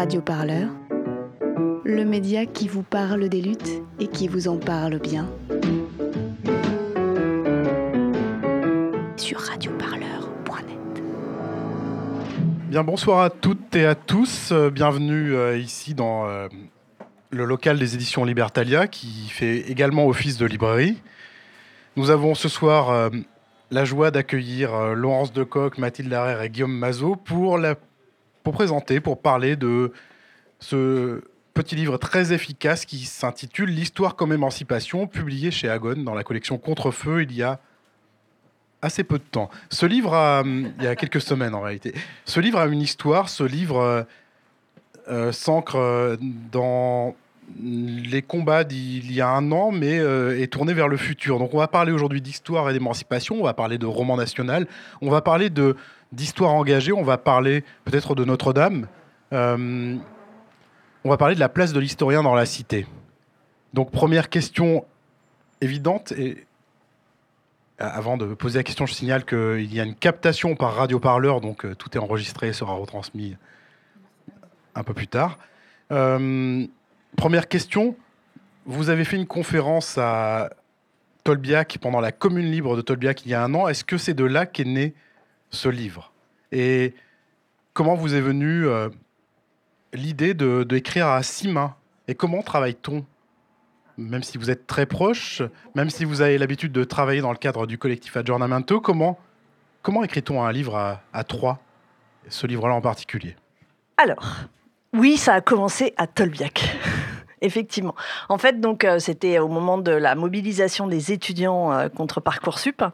Radio Parleur, le média qui vous parle des luttes et qui vous en parle bien. Sur radioparleur.net. Bien, bonsoir à toutes et à tous. Euh, bienvenue euh, ici dans euh, le local des éditions Libertalia qui fait également office de librairie. Nous avons ce soir la joie d'accueillir Laurence Decoq, Mathilde Larère et Guillaume Mazot pour, la, pour présenter, pour parler de ce petit livre très efficace qui s'intitule L'histoire comme émancipation, publié chez Agone dans la collection Contrefeu il y a assez peu de temps. Ce livre a, hum, il y a quelques semaines en réalité, ce livre a une histoire, ce livre euh, euh, s'ancre euh, dans les combats d'il y a un an, mais euh, est tourné vers le futur. Donc on va parler aujourd'hui d'histoire et d'émancipation, on va parler de roman national, on va parler de d'histoire engagée, on va parler peut-être de Notre-Dame, euh, on va parler de la place de l'historien dans la cité. Donc première question évidente, et euh, avant de poser la question, je signale qu'il y a une captation par radio-parleur, donc euh, tout est enregistré et sera retransmis un peu plus tard. Première question, vous avez fait une conférence à Tolbiac pendant la commune libre de Tolbiac il y a un an. Est-ce que c'est de là qu'est né ce livre Et comment vous est venue euh, l'idée de- d'écrire à six mains? Et comment travaille-t-on? Même si vous êtes très proche, même si vous avez l'habitude de travailler dans le cadre du collectif Aggiornamento, comment, comment écrit-on un livre à, à trois Ce livre-là en particulier? Alors, oui, ça a commencé à Tolbiac. Effectivement. En fait, donc, euh, c'était au moment de la mobilisation des étudiants euh, contre Parcoursup, euh,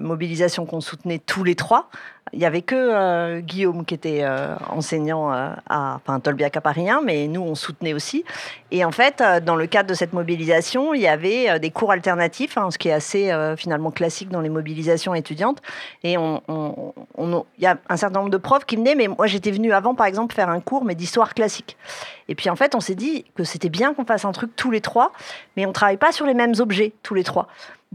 mobilisation qu'on soutenait tous les trois. Il n'y avait que euh, Guillaume qui était euh, enseignant euh, à enfin, Tolbiac à Paris 1, mais nous, on soutenait aussi. Et en fait, euh, dans le cadre de cette mobilisation, il y avait euh, des cours alternatifs, hein, ce qui est assez euh, finalement classique dans les mobilisations étudiantes. Et on- il y a un certain nombre de profs qui venaient, mais moi j'étais venue avant, par exemple, faire un cours, mais d'histoire classique. Et puis en fait, on s'est dit que c'était bien qu'on fasse un truc tous les trois, mais on ne travaille pas sur les mêmes objets tous les trois.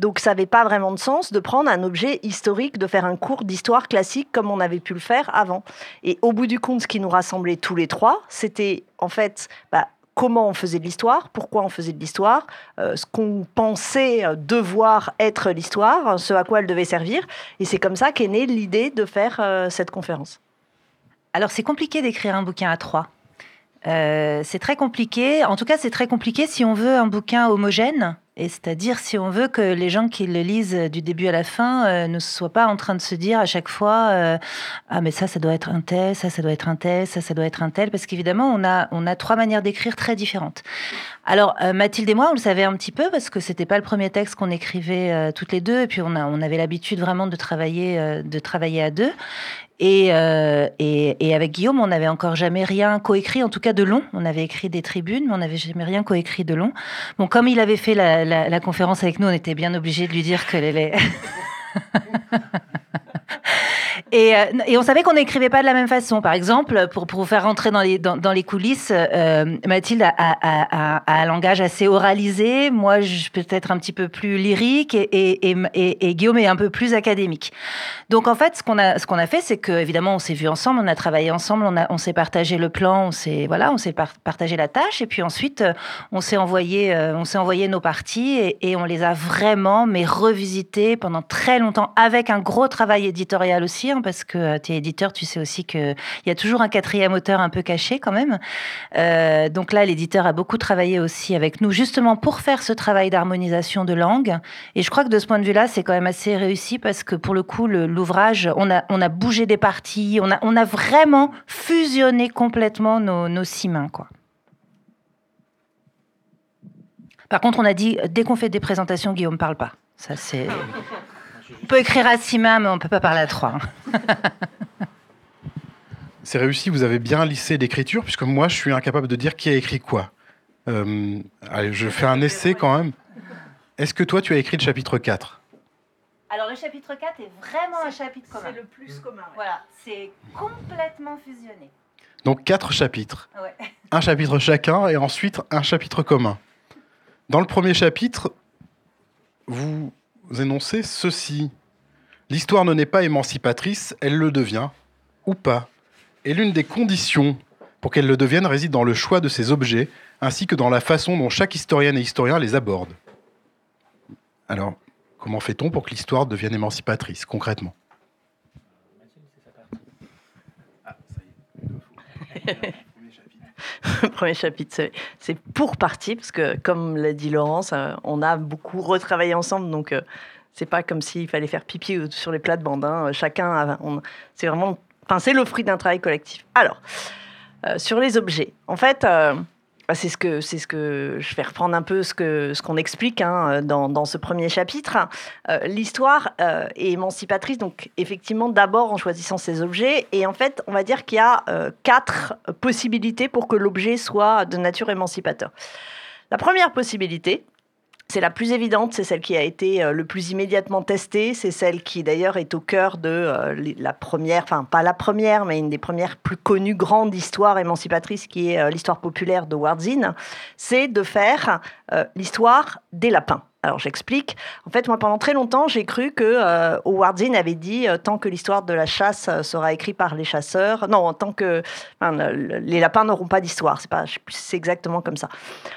Donc ça n'avait pas vraiment de sens de prendre un objet historique, de faire un cours d'histoire classique comme on avait pu le faire avant. Et au bout du compte, ce qui nous rassemblait tous les trois, c'était en fait bah, comment on faisait de l'histoire, pourquoi on faisait de l'histoire, euh, ce qu'on pensait euh, devoir être l'histoire, ce à quoi elle devait servir. Et c'est comme ça qu'est née l'idée de faire euh, cette conférence. Alors, c'est compliqué d'écrire un bouquin à trois. C'est très compliqué. En tout cas, c'est très compliqué si on veut un bouquin homogène. Et c'est-à-dire si on veut que les gens qui le lisent du début à la fin euh, ne soient pas en train de se dire à chaque fois euh, ah mais ça ça doit être un tel, ça ça doit être un tel, ça ça doit être un tel parce qu'évidemment on a on a trois manières d'écrire très différentes. Alors euh, Mathilde et moi on le savait un petit peu parce que c'était pas le premier texte qu'on écrivait euh, toutes les deux et puis on a on avait l'habitude vraiment de travailler euh, de travailler à deux et, euh, et, et avec Guillaume, on n'avait encore jamais rien coécrit, en tout cas de long. On avait écrit des tribunes, mais on n'avait jamais rien coécrit de long. Bon, comme il avait fait la, la, la conférence avec nous, on était bien obligé de lui dire que les... euh, et on savait qu'on n'écrivait pas de la même façon. Par exemple, pour, pour vous faire rentrer dans les, dans, les coulisses, euh, Mathilde a, un langage assez oralisé. Moi, je peux être un petit peu plus lyrique et, et, Guillaume est un peu plus académique. Donc, en fait, ce qu'on a, ce a fait, c'est que évidemment, on s'est vu ensemble, on a travaillé ensemble, on, on s'est partagé le plan, on s'est voilà, partagé la tâche, et puis ensuite, euh, on s'est envoyé, on envoyé nos parties et, et on les a vraiment, mais revisitées pendant très longtemps, avec un gros travail éditorial aussi, hein, parce que tu es éditeur, tu sais aussi qu'il y a toujours un quatrième auteur un peu caché quand même. Euh, donc là, l'éditeur a beaucoup travaillé aussi avec nous, justement pour faire ce travail d'harmonisation de langue. Et je crois que de ce point de vue-là, c'est quand même assez réussi parce que pour le coup, l'ouvrage, on a, on a bougé des parties, on a, on a vraiment fusionné complètement nos, nos six mains, quoi. Par contre, on a dit, dès qu'on fait des présentations, Guillaume parle pas. Ça, c'est. On peut écrire à six mains, mais on peut pas parler à trois. C'est réussi, vous avez bien lissé l'écriture, puisque moi, je suis incapable de dire qui a écrit quoi. Euh, allez, je fais un essai quand même. Est-ce que toi, tu as écrit le chapitre 4 Alors, le chapitre 4 est vraiment un chapitre commun. le plus commun. Voilà, c'est complètement fusionné. Donc, quatre chapitres. Ouais. Un chapitre chacun et ensuite un chapitre commun. Dans le premier chapitre, vous énoncez ceci. L'histoire ne n'est pas émancipatrice, elle le devient, ou pas. Et l'une des conditions Pour qu'elle le devienne réside dans le choix de ces objets, ainsi que dans la façon dont chaque historienne et historien les aborde. Alors, comment fait-on pour que l'histoire devienne émancipatrice, concrètement? Premier chapitre, c'est pour partie, parce que comme l'a dit Laurence, euh, on a beaucoup retravaillé ensemble, donc euh, c'est pas comme s'il fallait faire pipi sur les plates-bandes. Hein. Chacun, c'est vraiment, enfin, c'est le fruit d'un travail collectif. Alors, euh, sur les objets, en fait, bah, c'est ce que c'est ce que je vais reprendre un peu ce que ce qu'on explique hein, dans, dans, ce premier chapitre. Euh, l'histoire euh, est émancipatrice, donc effectivement d'abord en choisissant ses objets, et en fait on va dire qu'il y a euh, quatre possibilités pour que l'objet soit de nature émancipateur. La première possibilité, c'est la plus évidente, c'est celle qui a été euh, le plus immédiatement testée, c'est celle qui d'ailleurs est au cœur de euh, la première, enfin pas la première, mais une des premières plus connues grandes histoires émancipatrices qui est euh, l'histoire populaire de Wardzin, c'est de faire l'histoire des lapins. Alors j'explique. En fait, moi, pendant très longtemps, j'ai cru que euh, Howard Zinn avait dit euh, tant que l'histoire de la chasse euh, sera écrite par les chasseurs, non, tant que les lapins n'auront pas d'histoire. C'est pas, c'est exactement comme ça.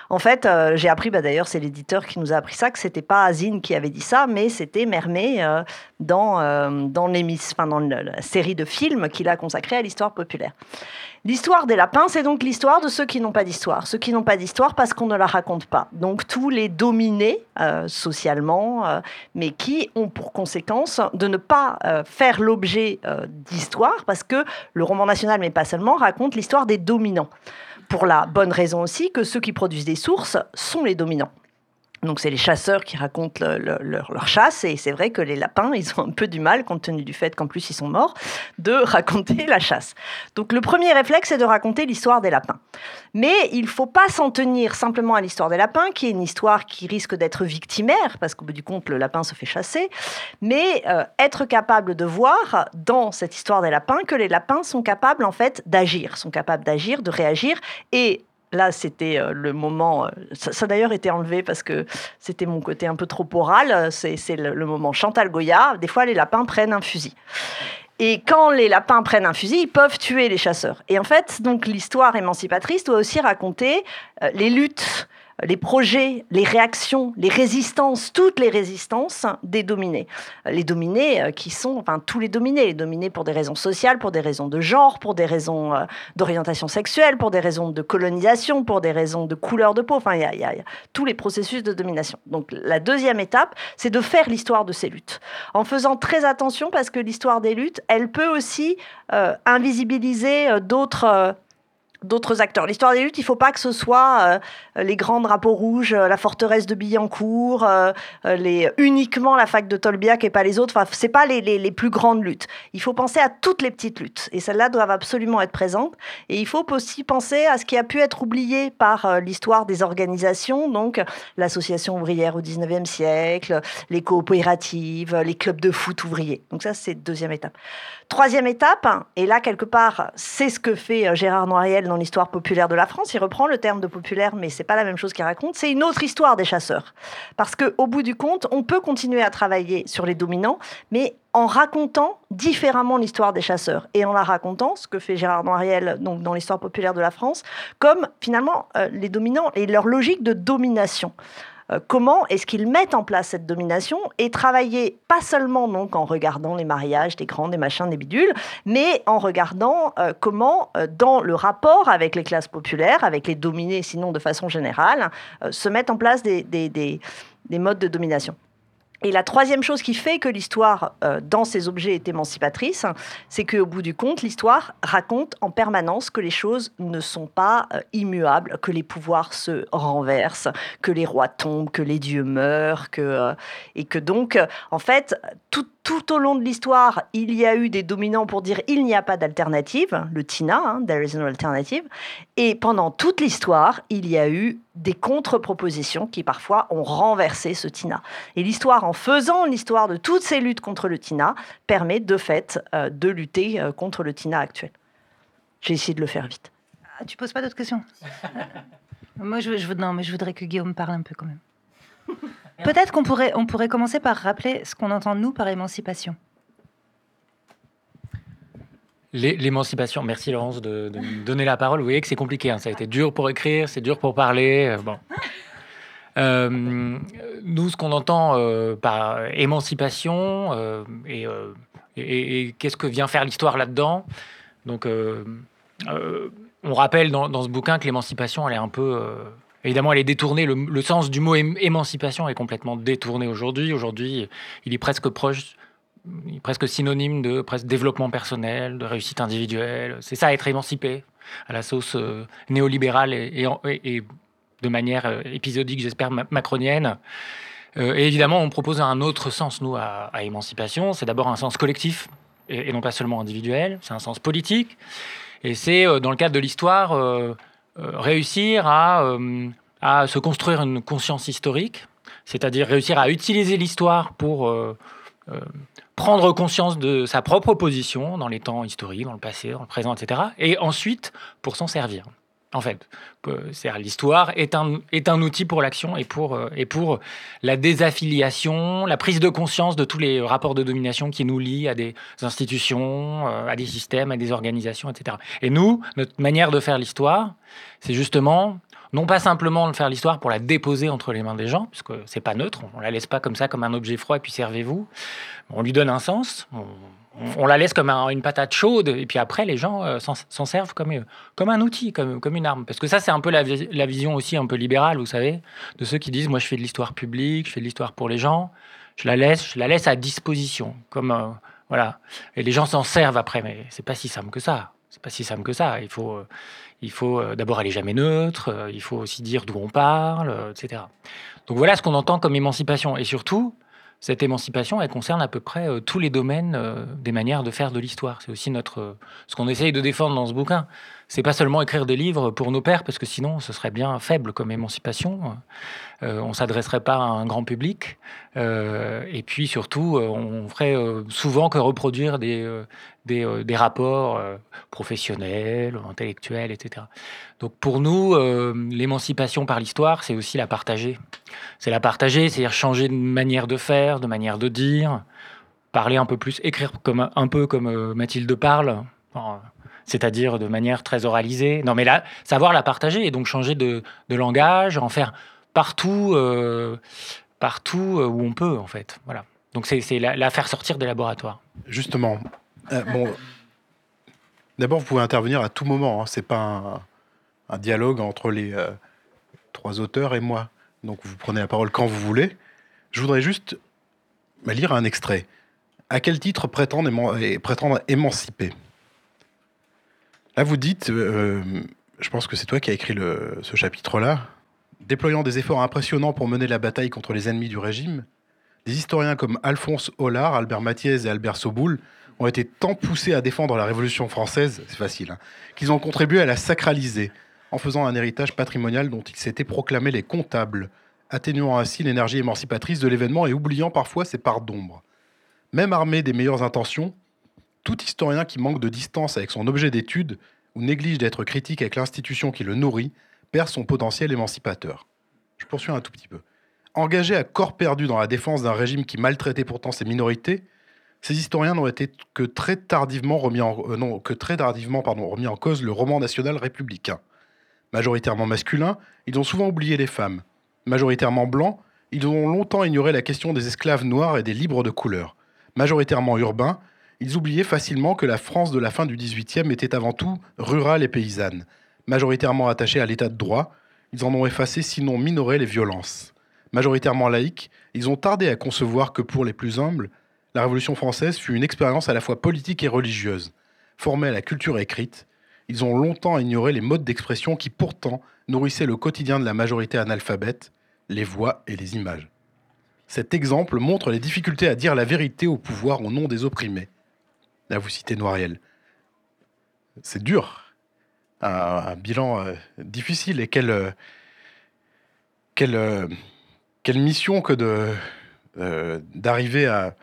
En fait, j'ai appris, bah, d'ailleurs, c'est l'éditeur qui nous a appris ça, que c'était pas Zinn qui avait dit ça, mais c'était Mermet dans dans, enfin, dans la série de films qu'il a consacré à l'histoire populaire. L'histoire des lapins, c'est donc l'histoire de ceux qui n'ont pas d'histoire. Ceux qui n'ont pas d'histoire parce qu'on ne la raconte pas. Donc tous les dominés euh, socialement, euh, mais qui ont pour conséquence de ne pas euh, faire l'objet d'histoire parce que le roman national, mais pas seulement, raconte l'histoire des dominants. Pour la bonne raison aussi que ceux qui produisent des sources sont les dominants. Donc c'est les chasseurs qui racontent leur, chasse et c'est vrai que les lapins, ils ont un peu du mal, compte tenu du fait qu'en plus ils sont morts, de raconter la chasse. Donc le premier réflexe, c'est de raconter l'histoire des lapins. Mais il faut pas s'en tenir simplement à l'histoire des lapins, qui est une histoire qui risque d'être victimaire, parce qu'au bout du compte, le lapin se fait chasser, mais euh, être capable de voir dans cette histoire des lapins que les lapins sont capables en fait d'agir, sont capables d'agir, de réagir et Là, c'était euh, le moment. Euh, ça, a d'ailleurs été enlevé parce que c'était mon côté un peu trop oral. C'est le, moment Chantal Goya. Des fois, les lapins prennent un fusil. Et quand les lapins prennent un fusil, ils peuvent tuer les chasseurs. Et en fait, donc l'histoire émancipatrice doit aussi raconter euh, les luttes les projets, les réactions, les résistances, toutes les résistances des dominés. Les dominés euh, qui sont, enfin tous les dominés, les dominés pour des raisons sociales, pour des raisons de genre, pour des raisons euh, d'orientation sexuelle, pour des raisons de colonisation, pour des raisons de couleur de peau, enfin il y, a tous les processus de domination. Donc la deuxième étape, c'est de faire l'histoire de ces luttes, en faisant très attention parce que l'histoire des luttes, elle peut aussi euh, invisibiliser d'autres d'autres acteurs. L'histoire des luttes, il ne faut pas que ce soit euh, les grands drapeaux rouges, euh, la forteresse de Billancourt, euh, les, uniquement la fac de Tolbiac et pas les autres. Enfin, c'est pas les, les, plus grandes luttes. Il faut penser à toutes les petites luttes. Et celles-là doivent absolument être présentes. Et il faut aussi penser à ce qui a pu être oublié par l'histoire des organisations, donc l'association ouvrière au 19e siècle, les coopératives, les clubs de foot ouvriers. Donc ça, c'est deuxième étape. Troisième étape, et là, quelque part, c'est ce que fait Gérard Noiriel dans l'histoire populaire de la France. Il reprend le terme de populaire, mais c'est pas la même chose qu'il raconte. C'est une autre histoire des chasseurs. Parce qu'au bout du compte, on peut continuer à travailler sur les dominants, mais en racontant différemment l'histoire des chasseurs et en la racontant, ce que fait Gérard Noiriel donc dans l'histoire populaire de la France, comme finalement euh, les dominants et leur logique de domination. Euh, comment est-ce qu'ils mettent en place cette domination et travailler pas seulement donc en regardant les mariages des grands, des machins, des bidules, mais en regardant euh, comment euh, dans le rapport avec les classes populaires, avec les dominés sinon de façon générale, se mettent en place des, des modes de domination. Et la troisième chose qui fait que l'histoire euh, dans ces objets est émancipatrice, c'est qu'au bout du compte, l'histoire raconte en permanence que les choses ne sont pas euh, immuables, que les pouvoirs se renversent, que les rois tombent, que les dieux meurent, que, euh, et que donc, en fait, tout, tout au long de l'histoire, il y a eu des dominants pour dire il n'y a pas d'alternative, le TINA, hein, there is no alternative. Et pendant toute l'histoire, il y a eu des contre-propositions qui parfois ont renversé ce TINA. Et l'histoire, en faisant l'histoire de toutes ces luttes contre le TINA, permet de fait euh, de lutter euh, contre le TINA actuel. J'ai essayé de le faire vite. Ah, tu poses pas d'autres questions? Moi, je, je, non, mais je voudrais que Guillaume parle un peu quand même. Peut-être qu'on pourrait, on pourrait commencer par rappeler ce qu'on entend nous par émancipation. L'émancipation, merci Laurence de, me donner la parole. Vous voyez que c'est compliqué, hein. ça a été dur pour écrire, c'est dur pour parler. bon. nous, ce qu'on entend par émancipation et, qu'est-ce que vient faire l'histoire là-dedans? Donc, on rappelle dans, ce bouquin que l'émancipation, elle est un peu. Euh, évidemment, elle est détournée. Le, sens du mot émancipation est complètement détourné aujourd'hui. Aujourd'hui, il est presque proche, presque synonyme de développement personnel, de réussite individuelle. C'est ça, être émancipé à la sauce euh, néolibérale et, de manière euh, épisodique, j'espère, macronienne. et évidemment, on propose un autre sens, nous, à, émancipation. C'est d'abord un sens collectif et, non pas seulement individuel. C'est un sens politique. Et c'est, euh, dans le cadre de l'histoire, euh, euh, réussir à, à se construire une conscience historique, c'est-à-dire réussir à utiliser l'histoire pour prendre conscience de sa propre position dans les temps historiques, dans le passé, dans le présent, etc. Et ensuite, pour s'en servir en fait. L'histoire est un, est un outil pour l'action et pour, euh, et pour la désaffiliation, la prise de conscience de tous les rapports de domination qui nous lient à des institutions, euh, à des systèmes, à des organisations, etc. Et nous, notre manière de faire l'histoire, c'est justement non pas simplement faire l'histoire pour la déposer entre les mains des gens, puisque c'est pas neutre, on la laisse pas comme ça, comme un objet froid, et puis servez-vous. On lui donne un sens, on, la laisse comme une patate chaude, et puis après, les gens euh, s'en servent comme, euh, comme un outil, comme, comme une arme. Parce que ça, c'est un peu la, vision aussi un peu libérale, vous savez, de ceux qui disent, moi, je fais de l'histoire publique, je fais de l'histoire pour les gens, je la laisse, je la laisse à disposition, comme euh, voilà. Et les gens s'en servent après, mais c'est pas si simple que ça. C'est pas si simple que ça. Il faut, il faut d'abord aller jamais neutre. il faut aussi dire d'où on parle, etc. Donc voilà ce qu'on entend comme émancipation. Et surtout, cette émancipation, elle concerne à peu près euh, tous les domaines euh, des manières de faire de l'histoire. C'est aussi notre, euh, ce qu'on essaye de défendre dans ce bouquin. C'est pas seulement écrire des livres pour nos pères, parce que sinon, ce serait bien faible comme émancipation. on s'adresserait pas à un grand public. et puis surtout, on ferait souvent que reproduire des, des, rapports professionnels, intellectuels, etc. Donc pour nous, l'émancipation par l'histoire, c'est aussi la partager. C'est la partager, c'est-à-dire changer de manière de faire, de manière de dire, parler un peu plus, écrire comme, un peu comme euh, Mathilde parle, c'est-à-dire de manière très oralisée. Non, mais là, savoir la partager et donc changer de, langage, en faire partout, euh, partout euh, où on peut, en fait. Voilà. Donc c'est la, faire sortir des laboratoires. Justement. bon, d'abord, vous pouvez intervenir à tout moment. Hein. C'est pas un, dialogue entre les trois auteurs et moi donc vous prenez la parole quand vous voulez. Je voudrais juste bah, lire un extrait. À quel titre prétendre, émanciper? Là, vous dites, euh, je pense que c'est toi qui as écrit ce chapitre-là, déployant des efforts impressionnants pour mener la bataille contre les ennemis du régime, des historiens comme Alphonse Hollard, Albert Mathiez et Albert Soboul ont été tant poussés à défendre la Révolution française, c'est facile, hein, qu'ils ont contribué à la sacraliser, en faisant un héritage patrimonial dont ils s'étaient proclamés les comptables, atténuant ainsi l'énergie émancipatrice de l'événement et oubliant parfois ses parts d'ombre. Même armé des meilleures intentions, tout historien qui manque de distance avec son objet d'étude ou néglige d'être critique avec l'institution qui le nourrit perd son potentiel émancipateur. Je poursuis un tout petit peu. Engagés à corps perdu dans la défense d'un régime qui maltraitait pourtant ses minorités, ces historiens n'ont été que très tardivement remis en, euh, que très tardivement, remis en cause le roman national républicain. Majoritairement masculins, ils ont souvent oublié les femmes. Majoritairement blancs, ils ont longtemps ignoré la question des esclaves noirs et des libres de couleur. Majoritairement urbains, ils oubliaient facilement que la France de la fin du XVIIIe était avant tout rurale et paysanne. Majoritairement attachés à l'état de droit, ils en ont effacé sinon minoré les violences. Majoritairement laïcs, ils ont tardé à concevoir que pour les plus humbles, la Révolution française fut une expérience à la fois politique et religieuse, formée à la culture écrite, ils ont longtemps ignoré les modes d'expression qui pourtant nourrissaient le quotidien de la majorité analphabète, les voix et les images. Cet exemple montre les difficultés à dire la vérité au pouvoir au nom des opprimés. Là, vous citez Noiriel. C'est dur, un, bilan euh, difficile et quelle, euh, euh, mission que d'arriver à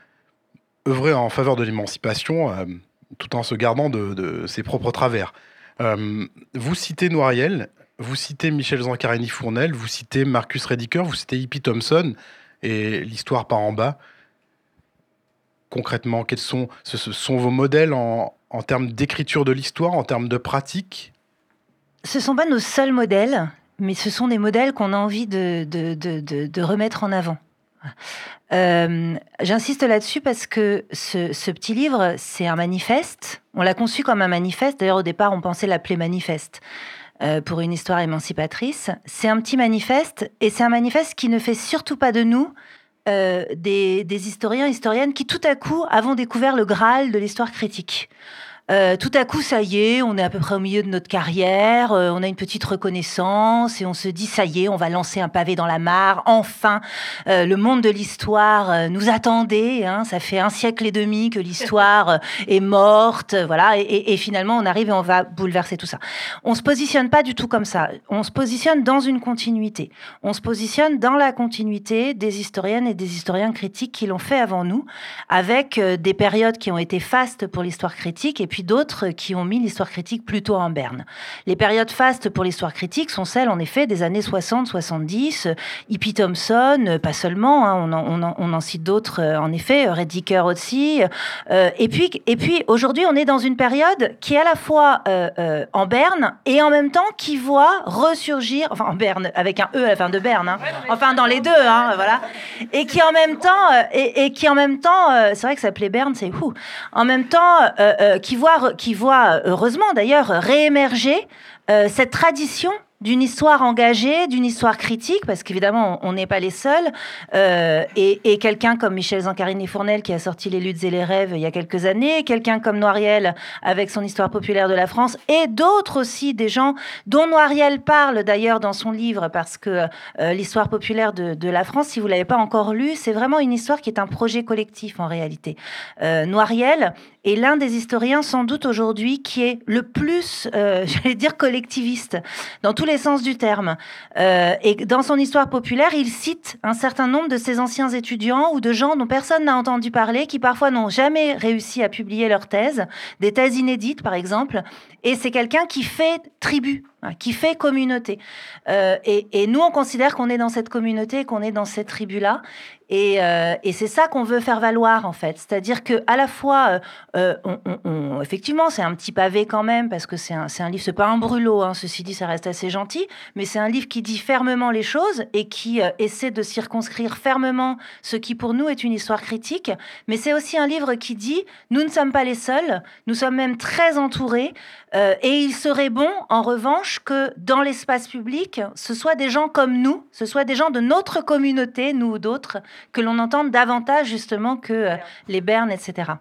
œuvrer en faveur de l'émancipation tout en se gardant de, ses propres travers. Vous citez Noiriel, vous citez Michel Zancarini-Fournel, vous citez Marcus Rediker, vous citez Hippie Thompson et l'histoire par en bas. Concrètement, quels sont, ce sont vos modèles en, termes d'écriture de l'histoire, en termes de pratique? Ce ne sont pas nos seuls modèles, mais ce sont des modèles qu'on a envie de, remettre en avant. Euh, J'insiste là-dessus parce que ce, ce petit livre, c'est un manifeste. On l'a conçu comme un manifeste. D'ailleurs, au départ, on pensait l'appeler manifeste euh, pour une histoire émancipatrice. C'est un petit manifeste et c'est un manifeste qui ne fait surtout pas de nous euh, des, des, historiens, historiennes qui tout à coup avons découvert le Graal de l'histoire critique. Euh, tout à coup, ça y est, on est à peu près au milieu de notre carrière, euh, on a une petite reconnaissance et on se dit, ça y est, on va lancer un pavé dans la mare. Enfin, euh, le monde de l'histoire nous attendait. Hein, ça fait un siècle et demi que l'histoire est morte, voilà. Et, et, finalement, on arrive et on va bouleverser tout ça. On se positionne pas du tout comme ça. On se positionne dans une continuité. On se positionne dans la continuité des historiennes et des historiens critiques qui l'ont fait avant nous, avec des périodes qui ont été fastes pour l'histoire critique et puis d'autres qui ont mis l'histoire critique plutôt en berne. Les périodes fastes pour l'histoire critique sont celles, en effet, des années 60-70, Hippie Thompson, pas seulement, hein, on, en, on, en, cite d'autres, euh, en effet, Rediker aussi. Euh, et puis, et puis aujourd'hui, on est dans une période qui est à la fois euh, en berne et en même temps qui voit ressurgir, enfin en berne, avec un E à la fin de berne, hein, enfin dans les deux, hein, voilà, et qui en même temps, et, et qui en même temps, c'est vrai que ça s'appelait berne, c'est fou, en même temps, qui voit qui voit, heureusement d'ailleurs, réémerger euh, cette tradition d'une histoire engagée, d'une histoire critique, parce qu'évidemment, on n'est pas les seuls. Euh, et, quelqu'un comme Michel Zancarini-Fournel, qui a sorti Les luttes et les rêves il y a quelques années, quelqu'un comme Noiriel, avec son histoire populaire de la France, et d'autres aussi, des gens dont Noiriel parle d'ailleurs dans son livre, parce que euh, l'histoire populaire de, la France, si vous l'avez pas encore lu, c'est vraiment une histoire qui est un projet collectif en réalité. Euh, Noiriel est l'un des historiens, sans doute aujourd'hui, qui est le plus, euh, j'allais dire, collectiviste, dans tous les sens du terme. Euh, et dans son histoire populaire, il cite un certain nombre de ses anciens étudiants ou de gens dont personne n'a entendu parler, qui parfois n'ont jamais réussi à publier leur thèse, des thèses inédites par exemple. Et c'est quelqu'un qui fait tribu, hein, qui fait communauté. Euh, et, et, nous, on considère qu'on est dans cette communauté, qu'on est dans cette tribu-là. Et, euh, et c'est ça qu'on veut faire valoir en fait, c'est-à-dire que à la fois, euh, on, effectivement, c'est un petit pavé quand même parce que c'est un, un, livre, c'est pas un brûlot. Hein, ceci dit, ça reste assez gentil, mais c'est un livre qui dit fermement les choses et qui euh, essaie de circonscrire fermement ce qui pour nous est une histoire critique. Mais c'est aussi un livre qui dit nous ne sommes pas les seuls, nous sommes même très entourés. Euh, et il serait bon, en revanche, que dans l'espace public, ce soit des gens comme nous, ce soit des gens de notre communauté, nous ou d'autres, que l'on entende davantage justement que euh, les bernes, etc.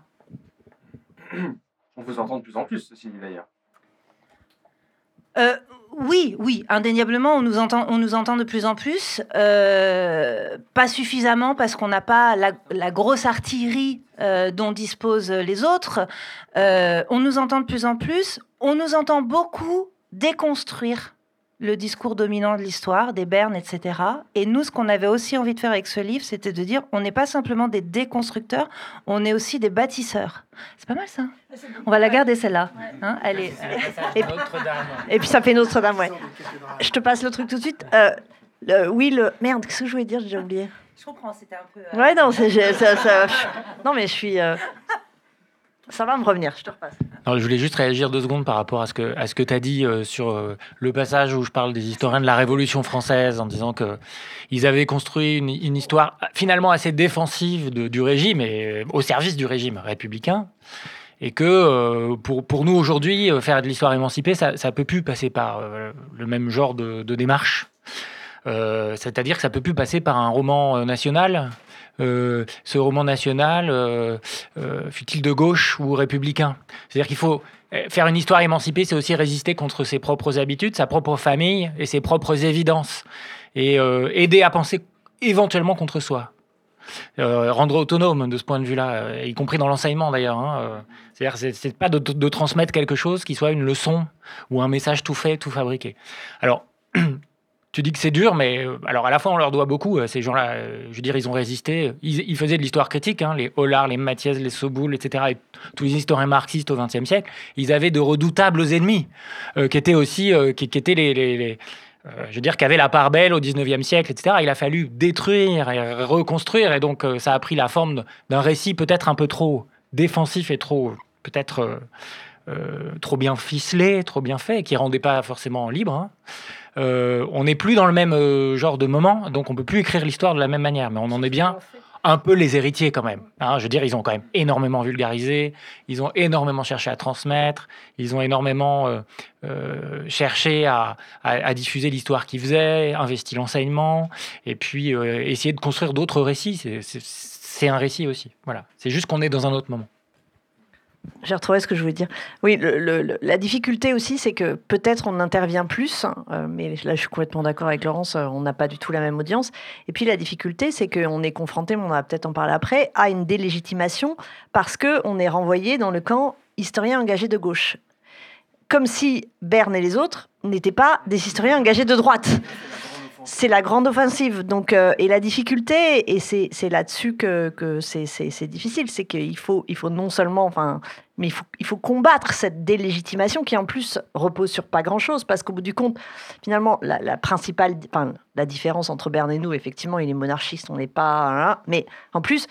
On vous entend de plus en plus, ceci dit d'ailleurs. Euh, oui, oui, indéniablement, on nous entend, on nous entend de plus en plus. Euh, pas suffisamment parce qu'on n'a pas la, la, grosse artillerie euh, dont disposent les autres. On nous entend de plus en plus. On nous entend beaucoup déconstruire le discours dominant de l'histoire, des bernes, etc. Et nous, ce qu'on avait aussi envie de faire avec ce livre, c'était de dire, on n'est pas simplement des déconstructeurs, on est aussi des bâtisseurs. C'est pas mal ça. On va la garder celle-là. Hein Elle est. Et, et, puis ça fait Notre-Dame, ouais. Je te passe le truc tout de suite. Euh, le, oui, le merde, qu'est-ce que je voulais dire J'ai oublié. Je comprends, c'était un peu. Euh... Ouais, non, ça, ça, non, mais je suis. Euh... Ça va me revenir, je te repasse. Je voulais juste réagir deux secondes par rapport à ce que, tu as dit euh, sur euh, le passage où je parle des historiens de la Révolution française en disant qu'ils avaient construit une, histoire finalement assez défensive du régime et au service du régime républicain. Et que euh, pour, nous aujourd'hui, faire de l'histoire émancipée, ça ne peut plus passer par le même genre de, de démarche. C'est-à-dire que ça peut plus passer par un roman national euh, ce roman national, euh, euh, fut-il de gauche ou républicain? C'est-à-dire qu'il faut faire une histoire émancipée, c'est aussi résister contre ses propres habitudes, sa propre famille et ses propres évidences, et aider à penser éventuellement contre soi. Euh, rendre autonome de ce point de vue-là, y compris dans l'enseignement d'ailleurs. Hein. C'est-à-dire, c'est pas de, de, transmettre quelque chose qui soit une leçon ou un message tout fait, tout fabriqué. Alors, tu dis que c'est dur, mais euh, alors à la fois on leur doit beaucoup. Euh, ces gens-là, euh, je veux dire, ils ont résisté. Ils, faisaient de l'histoire critique, hein, les Hollard, les Mathias, les Soboul, etc. Et tous les historiens marxistes au XXe siècle. Ils avaient de redoutables ennemis, qui étaient aussi, qui, étaient les, je veux dire, qui avaient la part belle au XIXe siècle, etc. Il a fallu détruire et reconstruire, et donc ça a pris la forme d'un récit peut-être un peu trop défensif et trop peut-être trop bien ficelé, trop bien fait, qui rendait pas forcément libre. Hein. on n'est plus dans le même genre de moment, donc on peut plus écrire l'histoire de la même manière, mais on en est bien un peu les héritiers quand même. Hein. je veux dire, ils ont quand même énormément vulgarisé, ils ont énormément cherché à transmettre, ils ont énormément euh, euh, cherché à, diffuser l'histoire qu'ils faisaient, investi l'enseignement, et puis euh, essayer de construire d'autres récits. C'est un récit aussi. Voilà. C'est juste qu'on est dans un autre moment. J'ai retrouvé ce que je voulais dire. Oui, la difficulté aussi, c'est que peut-être on intervient plus, euh, mais là je suis complètement d'accord avec Laurence, euh, on n'a pas du tout la même audience. Et puis la difficulté, c'est qu'on est confronté, on va peut-être en parler après, à une délégitimation parce qu'on est renvoyé dans le camp historien engagé de gauche. Comme si Berne et les autres n'étaient pas des historiens engagés de droite. C'est la grande offensive. Donc, euh, et la difficulté, et c'est là-dessus que, que c'est difficile, c'est qu'il faut, il faut non seulement, enfin, mais il faut, il faut combattre cette délégitimation qui en plus repose sur pas grand-chose, parce qu'au bout du compte, finalement, la, principale, enfin, la différence entre Berne et nous, effectivement, il est monarchiste, on n'est pas, hein, mais en plus,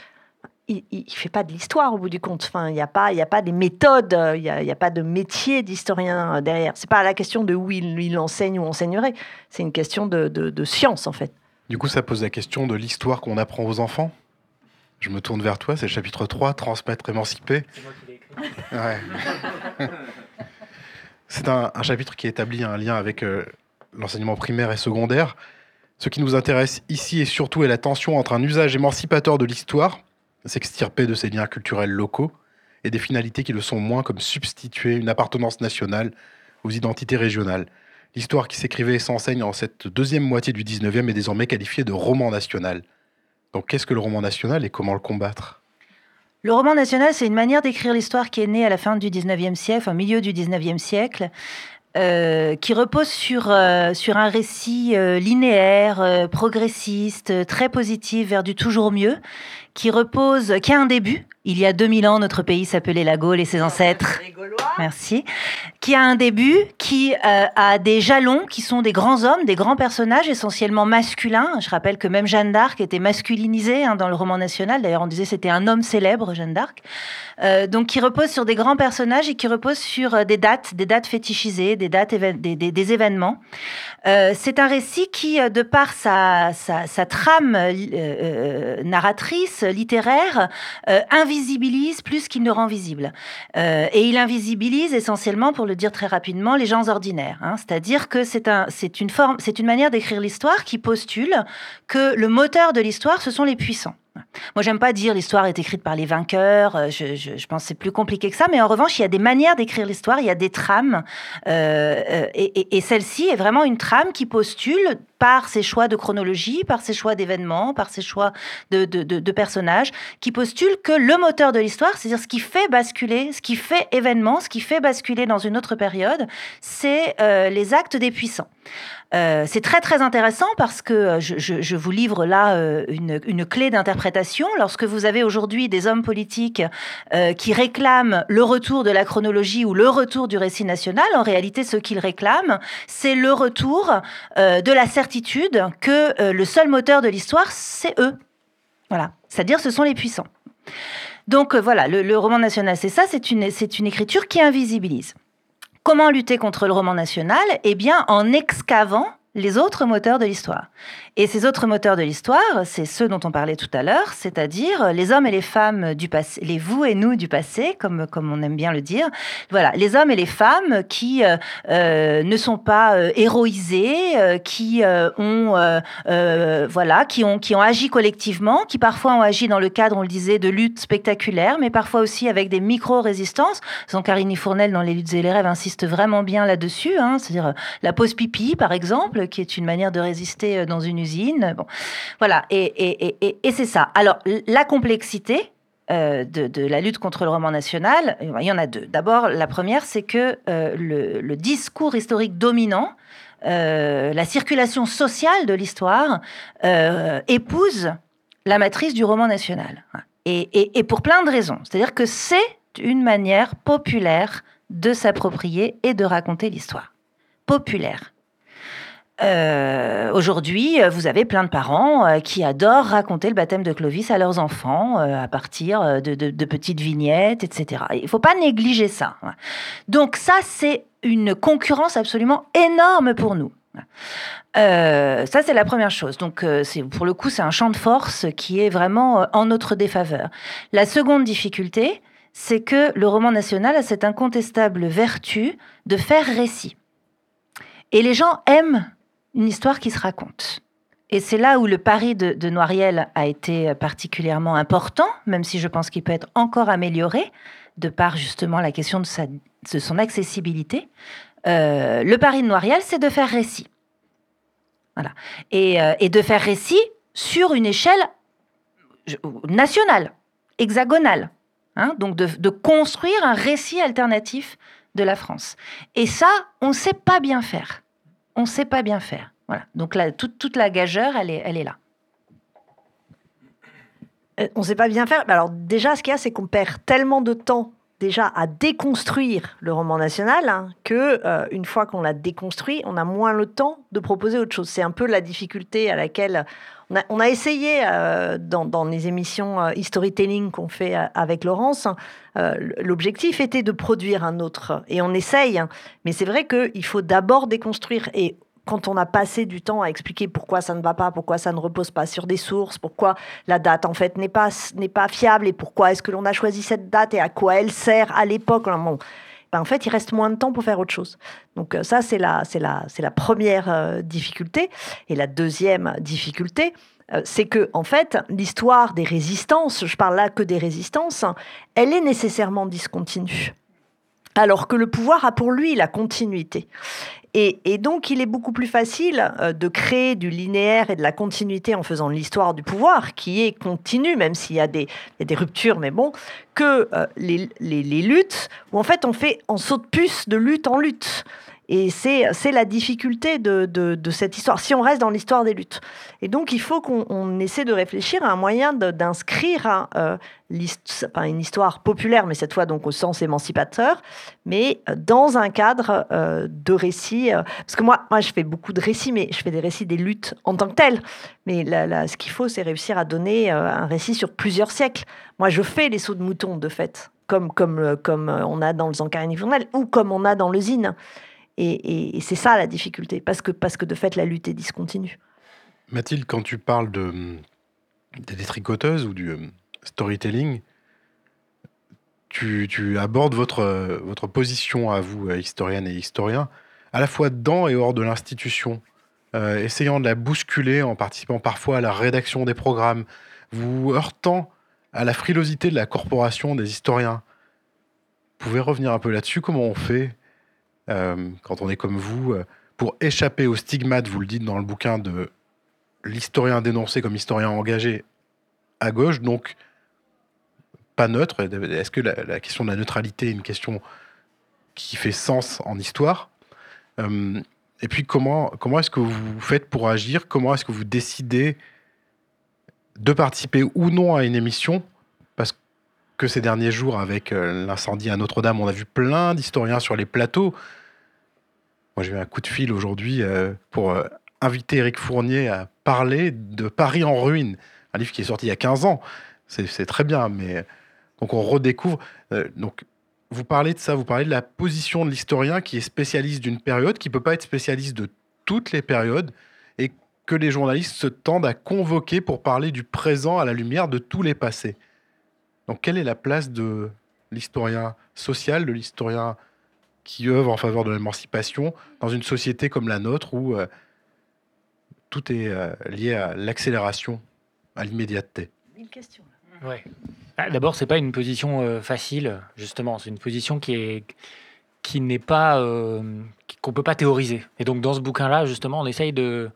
il ne fait pas de l'histoire au bout du compte. Enfin, il n'y a, pas, a pas des méthodes, il n'y a, pas de métier d'historien euh, derrière. Ce n'est pas la question de où il, enseigne ou enseignerait, c'est une question de, science en fait. Du coup, ça pose la question de l'histoire qu'on apprend aux enfants. Je me tourne vers toi, c'est le chapitre 3, transmettre, émanciper. C'est moi qui l'ai écrit. c'est un, chapitre qui établit un lien avec euh, l'enseignement primaire et secondaire. Ce qui nous intéresse ici et surtout est la tension entre un usage émancipateur de l'histoire s'extirper de ces liens culturels locaux et des finalités qui le sont moins comme substituer une appartenance nationale aux identités régionales. L'histoire qui s'écrivait et s'enseigne en cette deuxième moitié du 19e est désormais qualifiée de roman national. Donc qu'est-ce que le roman national et comment le combattre? Le roman national, c'est une manière d'écrire l'histoire qui est née à la fin du 19e siècle, au milieu du 19e siècle, euh, qui repose sur, euh, sur un récit euh, linéaire, progressiste, très positif vers du toujours mieux, qui repose, qui a un début. Il y a 2000 ans, notre pays s'appelait la Gaule et ses ancêtres. Merci. Qui a un début, qui euh, a des jalons, qui sont des grands hommes, des grands personnages essentiellement masculins. Je rappelle que même Jeanne d'Arc était masculinisée hein, dans le roman national. D'ailleurs, on disait c'était un homme célèbre, Jeanne d'Arc. Euh, donc, qui repose sur des grands personnages et qui repose sur euh, des dates, des dates fétichisées, des dates, des, des, événements. C'est un récit qui, de par sa, sa, sa trame narratrice, littéraire, euh, invisibilise plus qu'il ne rend visible. Euh, et il invisibilise essentiellement, pour le dire très rapidement, les gens ordinaires. Hein. C'est-à-dire que c'est un, une forme, c'est une manière d'écrire l'histoire qui postule que le moteur de l'histoire, ce sont les puissants. Moi, j'aime pas dire l'histoire est écrite par les vainqueurs. Euh, je, pense que c'est plus compliqué que ça. Mais en revanche, il y a des manières d'écrire l'histoire. Il y a des trames. Euh, euh, et celle-ci est vraiment une trame qui postule par ses choix de chronologie, par ses choix d'événements, par ses choix de, de, de, personnages, qui postule que le moteur de l'histoire, c'est-à-dire ce qui fait basculer, ce qui fait événement, ce qui fait basculer dans une autre période, c'est les actes des puissants. Euh, c'est très très intéressant parce que euh, je, vous livre là euh, une, clé d'interprétation. Lorsque vous avez aujourd'hui des hommes politiques qui réclament le retour de la chronologie ou le retour du récit national, en réalité ce qu'ils réclament, c'est le retour de la certitude que le seul moteur de l'histoire, c'est eux. Voilà, c'est-à-dire ce sont les puissants. Donc voilà, le, roman national, c'est ça, c'est une, c'est une écriture qui invisibilise. Comment lutter contre le roman national? Eh bien, en excavant les autres moteurs de l'histoire. Et ces autres moteurs de l'histoire, c'est ceux dont on parlait tout à l'heure, c'est-à-dire les hommes et les femmes du passé, les vous et nous du passé, comme, comme on aime bien le dire. Voilà, les hommes et les femmes qui euh, euh, ne sont pas euh, héroïsés, qui ont voilà, qui ont qui ont agi collectivement, qui parfois ont agi dans le cadre, on le disait, de luttes spectaculaires, mais parfois aussi avec des micro-résistances. Carini Fournel dans Les luttes et les rêves insiste vraiment bien là-dessus, hein, c'est-à-dire la pause pipi par exemple, qui est une manière de résister dans une usine. Voilà, et, et, c'est ça. Alors, la complexité, euh, de, la lutte contre le roman national, il y en a deux. D'abord, la première, c'est que euh, le, discours historique dominant, euh, la circulation sociale de l'histoire, épouse la matrice du roman national. Et, et pour plein de raisons. C'est-à-dire que c'est une manière populaire de s'approprier et de raconter l'histoire. Populaire. Euh, aujourd'hui, vous avez plein de parents euh, qui adorent raconter le baptême de Clovis à leurs enfants euh, à partir de, petites vignettes, etc. Il ne faut pas négliger ça. Donc ça, c'est une concurrence absolument énorme pour nous. Euh, ça, c'est la première chose. Donc, euh, pour le coup, c'est un champ de force qui est vraiment en notre défaveur. La seconde difficulté, c'est que le roman national a cette incontestable vertu de faire récit. Et les gens aiment une histoire qui se raconte. Et c'est là où le pari de, de, Noiriel a été particulièrement important, même si je pense qu'il peut être encore amélioré, de par justement la question de, son accessibilité. Euh, le pari de Noiriel, c'est de faire récit. Voilà. Et, euh, de faire récit sur une échelle nationale, hexagonale. Hein, donc de, de, construire un récit alternatif de la France. Et ça, on ne sait pas bien faire. On ne sait pas bien faire. Voilà. Donc là, toute, la gageure, elle est, elle est là. Euh, on ne sait pas bien faire. Alors déjà, ce qu'il y a, c'est qu'on perd tellement de temps déjà à déconstruire le roman national hein, que euh, une fois qu'on l'a déconstruit, on a moins le temps de proposer autre chose. C'est un peu la difficulté à laquelle on a, essayé euh, dans, les émissions euh, storytelling qu'on fait euh, avec Laurence. Euh, L'objectif était de produire un autre et on essaye, hein, mais c'est vrai qu'il faut d'abord déconstruire et quand on a passé du temps à expliquer pourquoi ça ne va pas, pourquoi ça ne repose pas sur des sources, pourquoi la date en fait n'est pas, n'est pas fiable et pourquoi est-ce que l'on a choisi cette date et à quoi elle sert à l'époque. Bon, ben en fait, il reste moins de temps pour faire autre chose. Donc ça, c'est la, c'est la, c'est la première euh, difficulté. Et la deuxième difficulté, euh, c'est que en fait, l'histoire des résistances, je parle là que des résistances, elle est nécessairement discontinue alors que le pouvoir a pour lui la continuité. Et, donc, il est beaucoup plus facile euh, de créer du linéaire et de la continuité en faisant l'histoire du pouvoir, qui est continue, même s'il y, a des, ruptures, mais bon, que euh, les, les, les, luttes, où en fait on fait en saut de puce de lutte en lutte. Et c'est la difficulté de, de, cette histoire, si on reste dans l'histoire des luttes. Et donc, il faut qu'on essaie de réfléchir à un moyen d'inscrire hein, euh, une histoire populaire, mais cette fois donc au sens émancipateur, mais dans un cadre euh, de récit. Euh, parce que moi, moi, je fais beaucoup de récits, mais je fais des récits des luttes en tant que telles. Mais là, ce qu'il faut, c'est réussir à donner euh, un récit sur plusieurs siècles. Moi, je fais les sauts de mouton, de fait, comme, comme, comme on a dans le Zancarini Journal ou comme on a dans le Zine. Et, c'est ça la difficulté, parce que, parce que de fait, la lutte est discontinue. Mathilde, quand tu parles de, des détricoteuses ou du storytelling, tu, abordes votre, votre position à vous, historienne et historien, à la fois dedans et hors de l'institution, euh, essayant de la bousculer en participant parfois à la rédaction des programmes, vous heurtant à la frilosité de la corporation des historiens. Vous pouvez revenir un peu là-dessus Comment on fait euh, quand on est comme vous euh, pour échapper au stigmate, vous le dites dans le bouquin, de l'historien dénoncé comme historien engagé à gauche, donc pas neutre. Est-ce que la, question de la neutralité est une question qui fait sens en histoire? Euh, Et puis comment, comment est-ce que vous faites pour agir? Comment est-ce que vous décidez de participer ou non à une émission? Parce que ces derniers jours, avec euh, l'incendie à Notre-Dame, on a vu plein d'historiens sur les plateaux. Moi, j'ai eu un coup de fil aujourd'hui euh, pour euh, inviter Eric Fournier à parler de Paris en ruine, un livre qui est sorti il y a 15 ans. C'est très bien, mais donc on redécouvre. Euh, donc vous parlez de ça, vous parlez de la position de l'historien qui est spécialiste d'une période, qui peut pas être spécialiste de toutes les périodes, et que les journalistes se tendent à convoquer pour parler du présent à la lumière de tous les passés. Donc quelle est la place de l'historien social, de l'historien qui œuvre en faveur de l'émancipation dans une société comme la nôtre où euh, tout est euh, lié à l'accélération, à l'immédiateté Une question. Ouais. D'abord, c'est pas une position euh, facile, justement. C'est une position qui est qui n'est pas euh, qu'on peut pas théoriser. Et donc dans ce bouquin-là, justement, on essaye de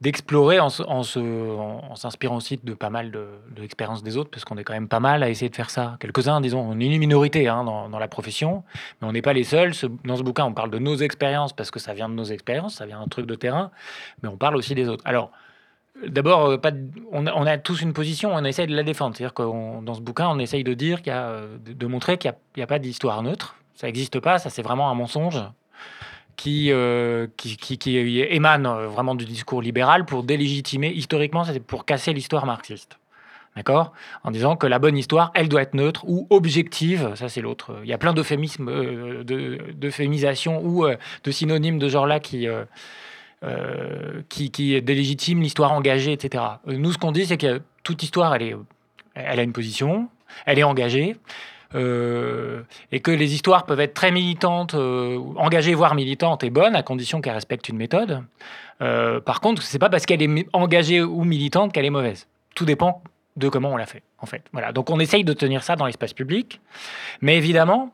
d'explorer en, s'inspirant aussi de pas mal de, de l'expérience des autres, parce qu'on est quand même pas mal à essayer de faire ça. Quelques-uns, disons, on est une minorité hein, dans, la profession, mais on n'est pas les seuls. Dans ce bouquin, on parle de nos expériences, parce que ça vient de nos expériences, ça vient d'un truc de terrain, mais on parle aussi des autres. Alors, D'abord, euh, on, a tous une position, on essaye de la défendre. C'est-à-dire que dans ce bouquin, on essaye de dire, qu'il y a, de, de montrer qu'il n'y a, a, pas d'histoire neutre. Ça n'existe pas, ça c'est vraiment un mensonge qui, euh, émane euh, vraiment du discours libéral pour délégitimer, historiquement, c'est pour casser l'histoire marxiste. D'accord? En disant que la bonne histoire, elle doit être neutre ou objective. Ça, c'est l'autre. Il y a plein d'euphémismes, euh, de- d'euphémisations ou euh, de synonymes de genre-là qui, euh, qui, délégitiment l'histoire engagée, etc. Nous, ce qu'on dit, c'est que toute histoire, elle a une position, elle est engagée. Euh, et que les histoires peuvent être très militantes, euh, engagées, voire militantes et bonnes, à condition qu'elles respectent une méthode. Euh, par contre, c'est pas parce qu'elle est engagée ou militante qu'elle est mauvaise. Tout dépend de comment on l'a fait, en fait. Voilà. Donc on essaye de tenir ça dans l'espace public, mais évidemment,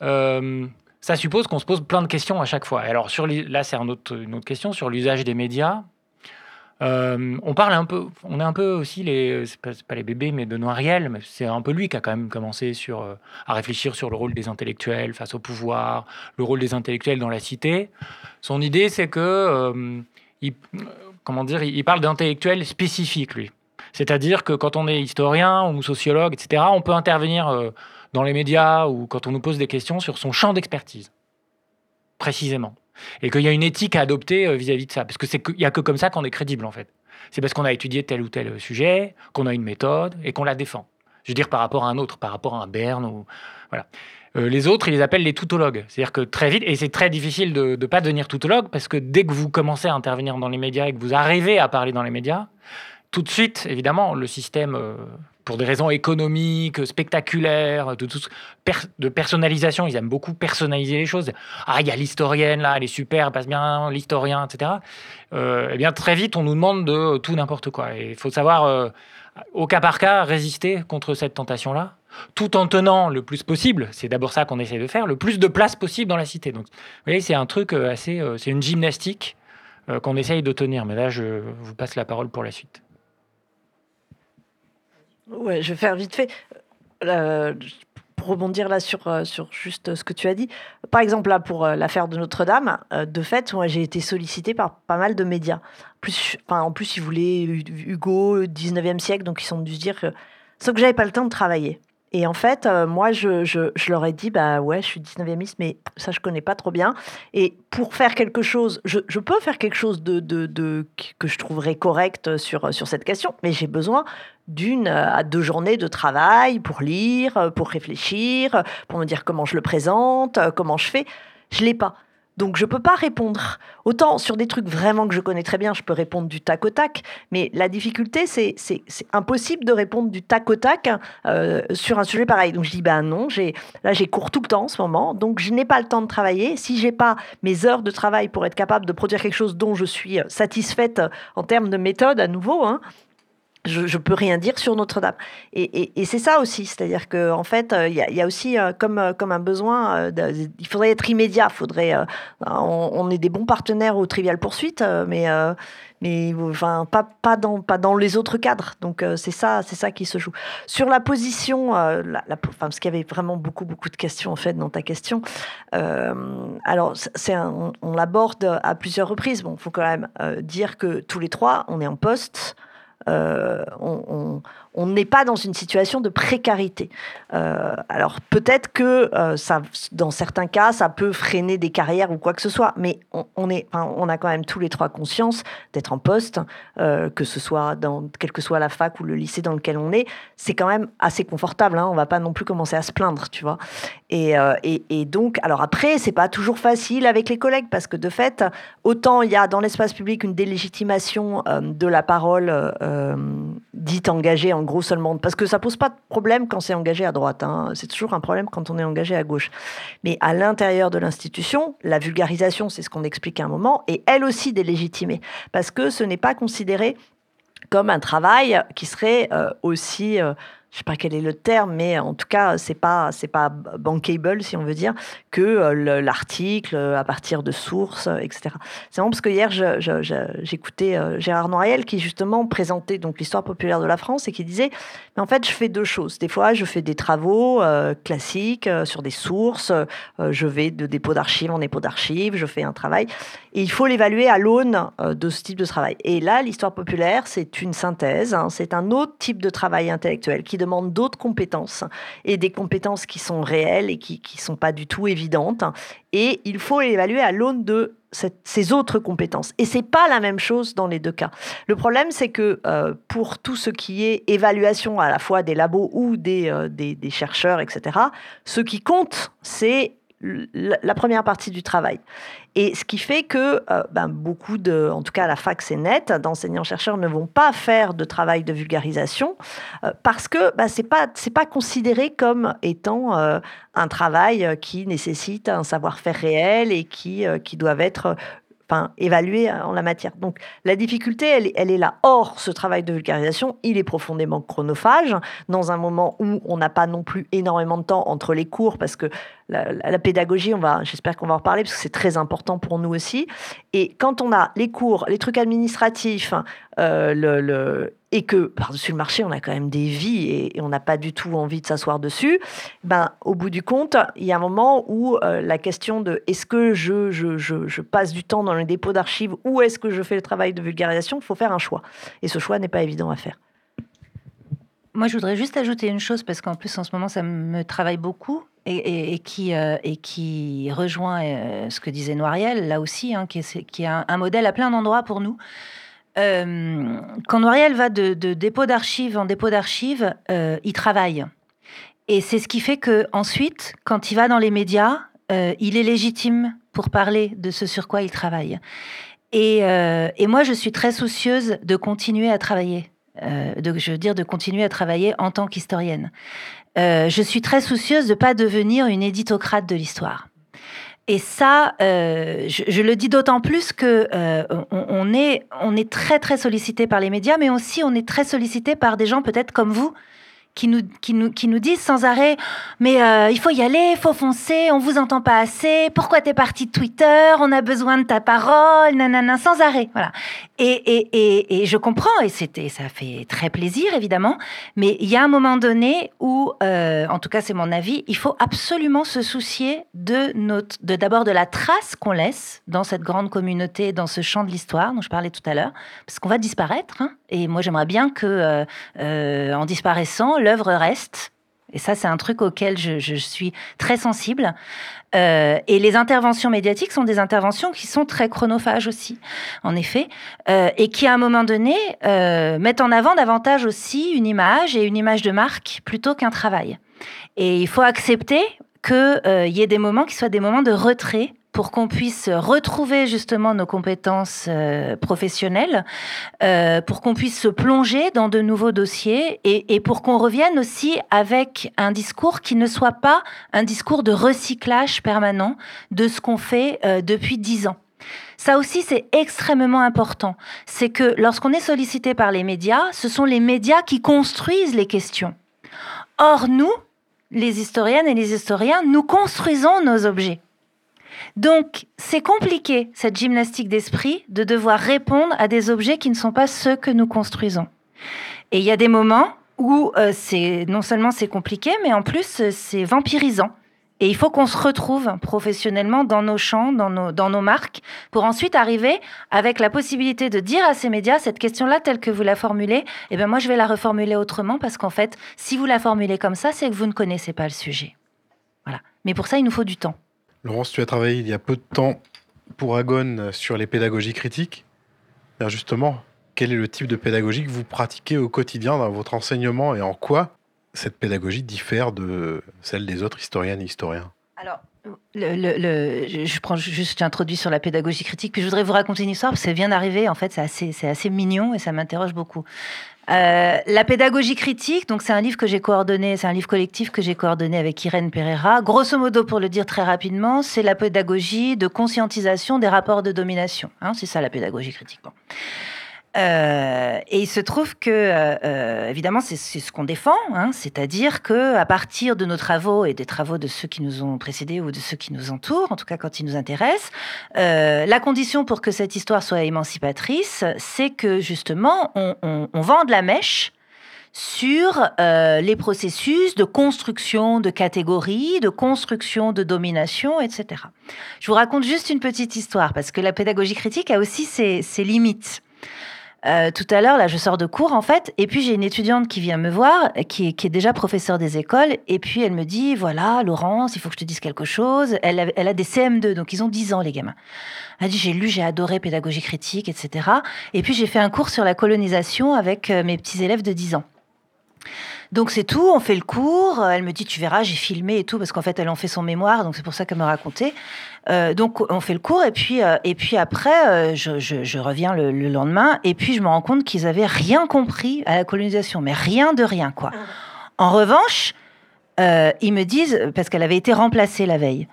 ça suppose qu'on se pose plein de questions à chaque fois. Alors là, c'est une autre question sur l'usage des médias. Euh, on parle un peu, on est un peu aussi les, c'est pas, les bébés, mais de Noiriel, mais c'est un peu lui qui a quand même commencé sur, euh, à réfléchir sur le rôle des intellectuels face au pouvoir, le rôle des intellectuels dans la cité. Son idée, c'est que, euh, il, comment dire, il parle d'intellectuels spécifiques, lui. C'est-à-dire que quand on est historien ou sociologue, etc., on peut intervenir dans les médias ou quand on nous pose des questions sur son champ d'expertise, précisément. Et qu'il y a une éthique à adopter euh, vis-à-vis de ça. Parce qu'il n'y a que comme ça qu'on est crédible, en fait. C'est parce qu'on a étudié tel ou tel sujet, qu'on a une méthode et qu'on la défend. Je veux dire par rapport à un autre, par rapport à un Berne ou voilà. Euh, les autres, ils les appellent les toutologues. C'est-à-dire que très vite, et c'est très difficile de ne pas devenir toutologue parce que dès que vous commencez à intervenir dans les médias et que vous arrivez à parler dans les médias, tout de suite, évidemment, le système, euh, pour des raisons économiques, spectaculaires, de, personnalisation, ils aiment beaucoup personnaliser les choses. Ah, il y a l'historienne là, elle est super, elle passe bien, l'historien, etc. Euh, eh bien, très vite, on nous demande de tout n'importe quoi. Et il faut savoir, euh, au cas par cas, résister contre cette tentation-là, tout en tenant le plus possible, c'est d'abord ça qu'on essaie de faire, le plus de place possible dans la cité. Donc, vous voyez, c'est un truc euh, assez, c'est une gymnastique qu'on essaye de tenir. Mais là, je vous passe la parole pour la suite. Ouais, je vais faire vite fait. Euh, pour rebondir là sur, euh, sur juste ce que tu as dit. Par exemple, là, pour euh, l'affaire de Notre-Dame, de fait, j'ai été sollicité par pas mal de médias. Plus, en plus, ils voulaient Hu- Hugo, 19e siècle, donc ils ont dû se dire que. Sauf que j'avais pas le temps de travailler. Et en fait, euh, moi, je, leur ai dit, bah ouais, je suis 19e, mais ça, je connais pas trop bien. Et pour faire quelque chose, je, peux faire quelque chose de, que je trouverais correct sur, sur cette question, mais j'ai besoin d'une euh, à deux journées de travail pour lire, euh, pour réfléchir, pour me dire comment je le présente, comment je fais. Je l'ai pas. Donc je peux pas répondre. Autant sur des trucs vraiment que je connais très bien, je peux répondre du tac au tac. Mais la difficulté, c'est impossible de répondre du tac au tac euh, sur un sujet pareil. Donc je dis ben non, là j'ai cours tout le temps en ce moment, donc je n'ai pas le temps de travailler. Si j'ai pas mes heures de travail pour être capable de produire quelque chose dont je suis euh, satisfaite en termes de méthode à nouveau, hein, je, je peux rien dire sur Notre-Dame. Et, c'est ça aussi, c'est-à-dire qu'en en fait, euh, il y, a- aussi euh, comme, euh, comme un besoin, il faudrait être immédiat, faudrait, euh, on, est des bons partenaires au Trivial Poursuite, euh, mais, mais enfin, pas, pas, dans, pas dans les autres cadres. Donc c'est ça, ça qui se joue. Sur la position, enfin, parce qu'il y avait vraiment beaucoup, beaucoup de questions en fait dans ta question. Alors, c'est on, l'aborde à plusieurs reprises. Bon, il faut quand même dire que tous les trois, on est en poste. Euh, on- n'est pas dans une situation de précarité. Euh, alors peut-être que euh, ça, dans certains cas, ça peut freiner des carrières ou quoi que ce soit, mais on, est, on a quand même tous les trois conscience d'être en poste, que ce soit dans quelle que soit la fac ou le lycée dans lequel on est, c'est quand même assez confortable. Hein, on va pas non plus commencer à se plaindre, tu vois. Et, euh, et, donc, alors après, c'est pas toujours facile avec les collègues parce que de fait, autant il y a dans l'espace public une délégitimation euh, de la parole euh, dite engagée, en gros seulement, parce que ça pose pas de problème quand c'est engagé à droite. hein. C'est toujours un problème quand on est engagé à gauche. Mais à l'intérieur de l'institution, la vulgarisation, c'est ce qu'on explique à un moment, est elle aussi délégitimée parce que ce n'est pas considéré comme un travail qui serait aussi je sais pas quel est le terme, mais en tout cas, c'est pas c'est pas bankable si on veut dire que euh, le- l'article euh, à partir de sources, euh, etc. C'est vraiment parce que hier j'écoutais Gérard Noiriel qui justement présentait donc l'histoire populaire de la France et qui disait mais en fait je fais deux choses. Des fois je fais des travaux classiques sur des sources, je vais de dépôt d'archives en dépôt d'archives, je fais un travail et il faut l'évaluer à l'aune euh, de ce type de travail. Et là l'histoire populaire c'est une synthèse, hein, c'est un autre type de travail intellectuel qui demande d'autres compétences et des compétences qui sont réelles et qui ne sont pas du tout évidentes. Et il faut évaluer à l'aune de ces autres compétences. Et c'est pas la même chose dans les deux cas. Le problème, c'est que euh, pour tout ce qui est évaluation à la fois des labos ou des, euh, des chercheurs, etc., ce qui compte, c'est la première partie du travail. Et ce qui fait que euh, ben, beaucoup de, en tout cas la fac c'est net, d'enseignants-chercheurs ne vont pas faire de travail de vulgarisation euh, parce que ben, c'est pas pas considéré comme étant euh, un travail qui nécessite un savoir-faire réel et qui qui doivent être enfin, évaluer en la matière. Donc la difficulté, elle, est là. Or, ce travail de vulgarisation, il est profondément chronophage, dans un moment où on n'a pas non plus énormément de temps entre les cours, parce que la, pédagogie, on va, j'espère qu'on va en reparler, parce que c'est très important pour nous aussi. Et quand on a les cours, les trucs administratifs, euh, le, et que par-dessus le marché, on a quand même des vies et, on n'a pas du tout envie de s'asseoir dessus, ben, au bout du compte, il y a un moment où euh, la question de est-ce que je, je, je, passe du temps dans le dépôt d'archives ou est-ce que je fais le travail de vulgarisation, il faut faire un choix. Et ce choix n'est pas évident à faire. Moi, je voudrais juste ajouter une chose, parce qu'en plus, en ce moment, ça me travaille beaucoup et, qui, euh, et qui rejoint euh, ce que disait Noiriel, là aussi, hein, qui est, qui est un, modèle à plein d'endroits pour nous. Euh, quand Noiriel va de, dépôt d'archives en dépôt d'archives, il travaille. Et c'est ce qui fait que ensuite, quand il va dans les médias, il est légitime pour parler de ce sur quoi il travaille. Et, et moi, je suis très soucieuse de continuer à travailler. de, je veux dire, de continuer à travailler en tant qu'historienne. Euh, je suis très soucieuse de ne pas devenir une éditocrate de l'histoire. Et ça, euh, je, le dis d'autant plus que euh, on, est, est très très sollicité par les médias, mais aussi on est très sollicité par des gens peut-être comme vous qui nous, qui nous, qui nous disent sans arrêt Mais euh, il faut y aller, il faut foncer, on vous entend pas assez, pourquoi t'es parti de Twitter, on a besoin de ta parole, nanana, sans arrêt. Voilà. Et, et, et, et je comprends, et c'était, ça fait très plaisir évidemment, mais il y a un moment donné où, euh, en tout cas c'est mon avis, il faut absolument se soucier de notre, de d'abord de la trace qu'on laisse dans cette grande communauté, dans ce champ de l'histoire dont je parlais tout à l'heure, parce qu'on va disparaître. Hein, et moi j'aimerais bien que, euh, euh en disparaissant, l'œuvre reste. Et ça, c'est un truc auquel je, suis très sensible. Euh, et les interventions médiatiques sont des interventions qui sont très chronophages aussi, en effet, et qui, à un moment donné, mettent en avant davantage aussi une image et une image de marque plutôt qu'un travail. Et il faut accepter qu'il y ait des moments qui soient des moments de retrait pour qu'on puisse retrouver justement nos compétences euh, professionnelles, euh, pour qu'on puisse se plonger dans de nouveaux dossiers et, et pour qu'on revienne aussi avec un discours qui ne soit pas un discours de recyclage permanent de ce qu'on fait euh, depuis dix ans. Ça aussi, c'est extrêmement important. C'est que lorsqu'on est sollicité par les médias, ce sont les médias qui construisent les questions. Or, nous, les historiennes et les historiens, nous construisons nos objets. Donc, c'est compliqué, cette gymnastique d'esprit, de devoir répondre à des objets qui ne sont pas ceux que nous construisons. Et il y a des moments où euh, non seulement c'est compliqué, mais en plus euh, c'est vampirisant. Et il faut qu'on se retrouve professionnellement dans nos champs, dans nos, dans nos marques, pour ensuite arriver avec la possibilité de dire à ces médias cette question-là telle que vous la formulez. Eh bien, moi, je vais la reformuler autrement parce qu'en fait, si vous la formulez comme ça, c'est que vous ne connaissez pas le sujet. Voilà. Mais pour ça, il nous faut du temps. Laurence, tu as travaillé il y a peu de temps pour Agon sur les pédagogies critiques. justement, quel est le type de pédagogie que vous pratiquez au quotidien dans votre enseignement et en quoi cette pédagogie diffère de celle des autres historiennes et historiens? Alors, je prends juste, j'introduis sur la pédagogie critique, puis je voudrais vous raconter une histoire, parce que ça vient d'arriver, en fait, c'est assez, c'est assez mignon et ça m'interroge beaucoup. Euh, la pédagogie critique, donc c'est un livre que j'ai coordonné, c'est un livre collectif que j'ai coordonné avec Irène Pereira. Grosso modo, pour le dire très rapidement, c'est la pédagogie de conscientisation des rapports de domination. Hein, c'est ça la pédagogie critique. Euh, et il se trouve que, euh, euh, évidemment, c'est ce qu'on défend, hein, c'est-à-dire que à partir de nos travaux et des travaux de ceux qui nous ont précédés ou de ceux qui nous entourent, en tout cas quand ils nous intéressent, la condition pour que cette histoire soit émancipatrice, c'est que justement on, on, on vende la mèche sur les processus de construction de catégories, de construction de domination, etc. Je vous raconte juste une petite histoire parce que la pédagogie critique a aussi ses, ses limites. Euh, tout à l'heure, là, je sors de cours, en fait, et puis j'ai une étudiante qui vient me voir, qui est, qui est déjà professeure des écoles, et puis elle me dit, voilà, Laurence, il faut que je te dise quelque chose. Elle a, elle a des CM2, donc ils ont 10 ans, les gamins. Elle dit, j'ai lu, j'ai adoré pédagogie critique, etc. Et puis j'ai fait un cours sur la colonisation avec euh, mes petits élèves de 10 ans. Donc c'est tout, on fait le cours. Elle me dit, tu verras, j'ai filmé et tout, parce qu'en fait, elle en fait son mémoire, donc c'est pour ça qu'elle me racontait. Euh, donc on fait le cours, et puis, euh, et puis après, euh, je, je, je, reviens le, le, lendemain, et puis je me rends compte qu'ils avaient rien compris à la colonisation, mais rien de rien, quoi. En revanche, ils me disent, parce qu'elle avait été remplacée la veille,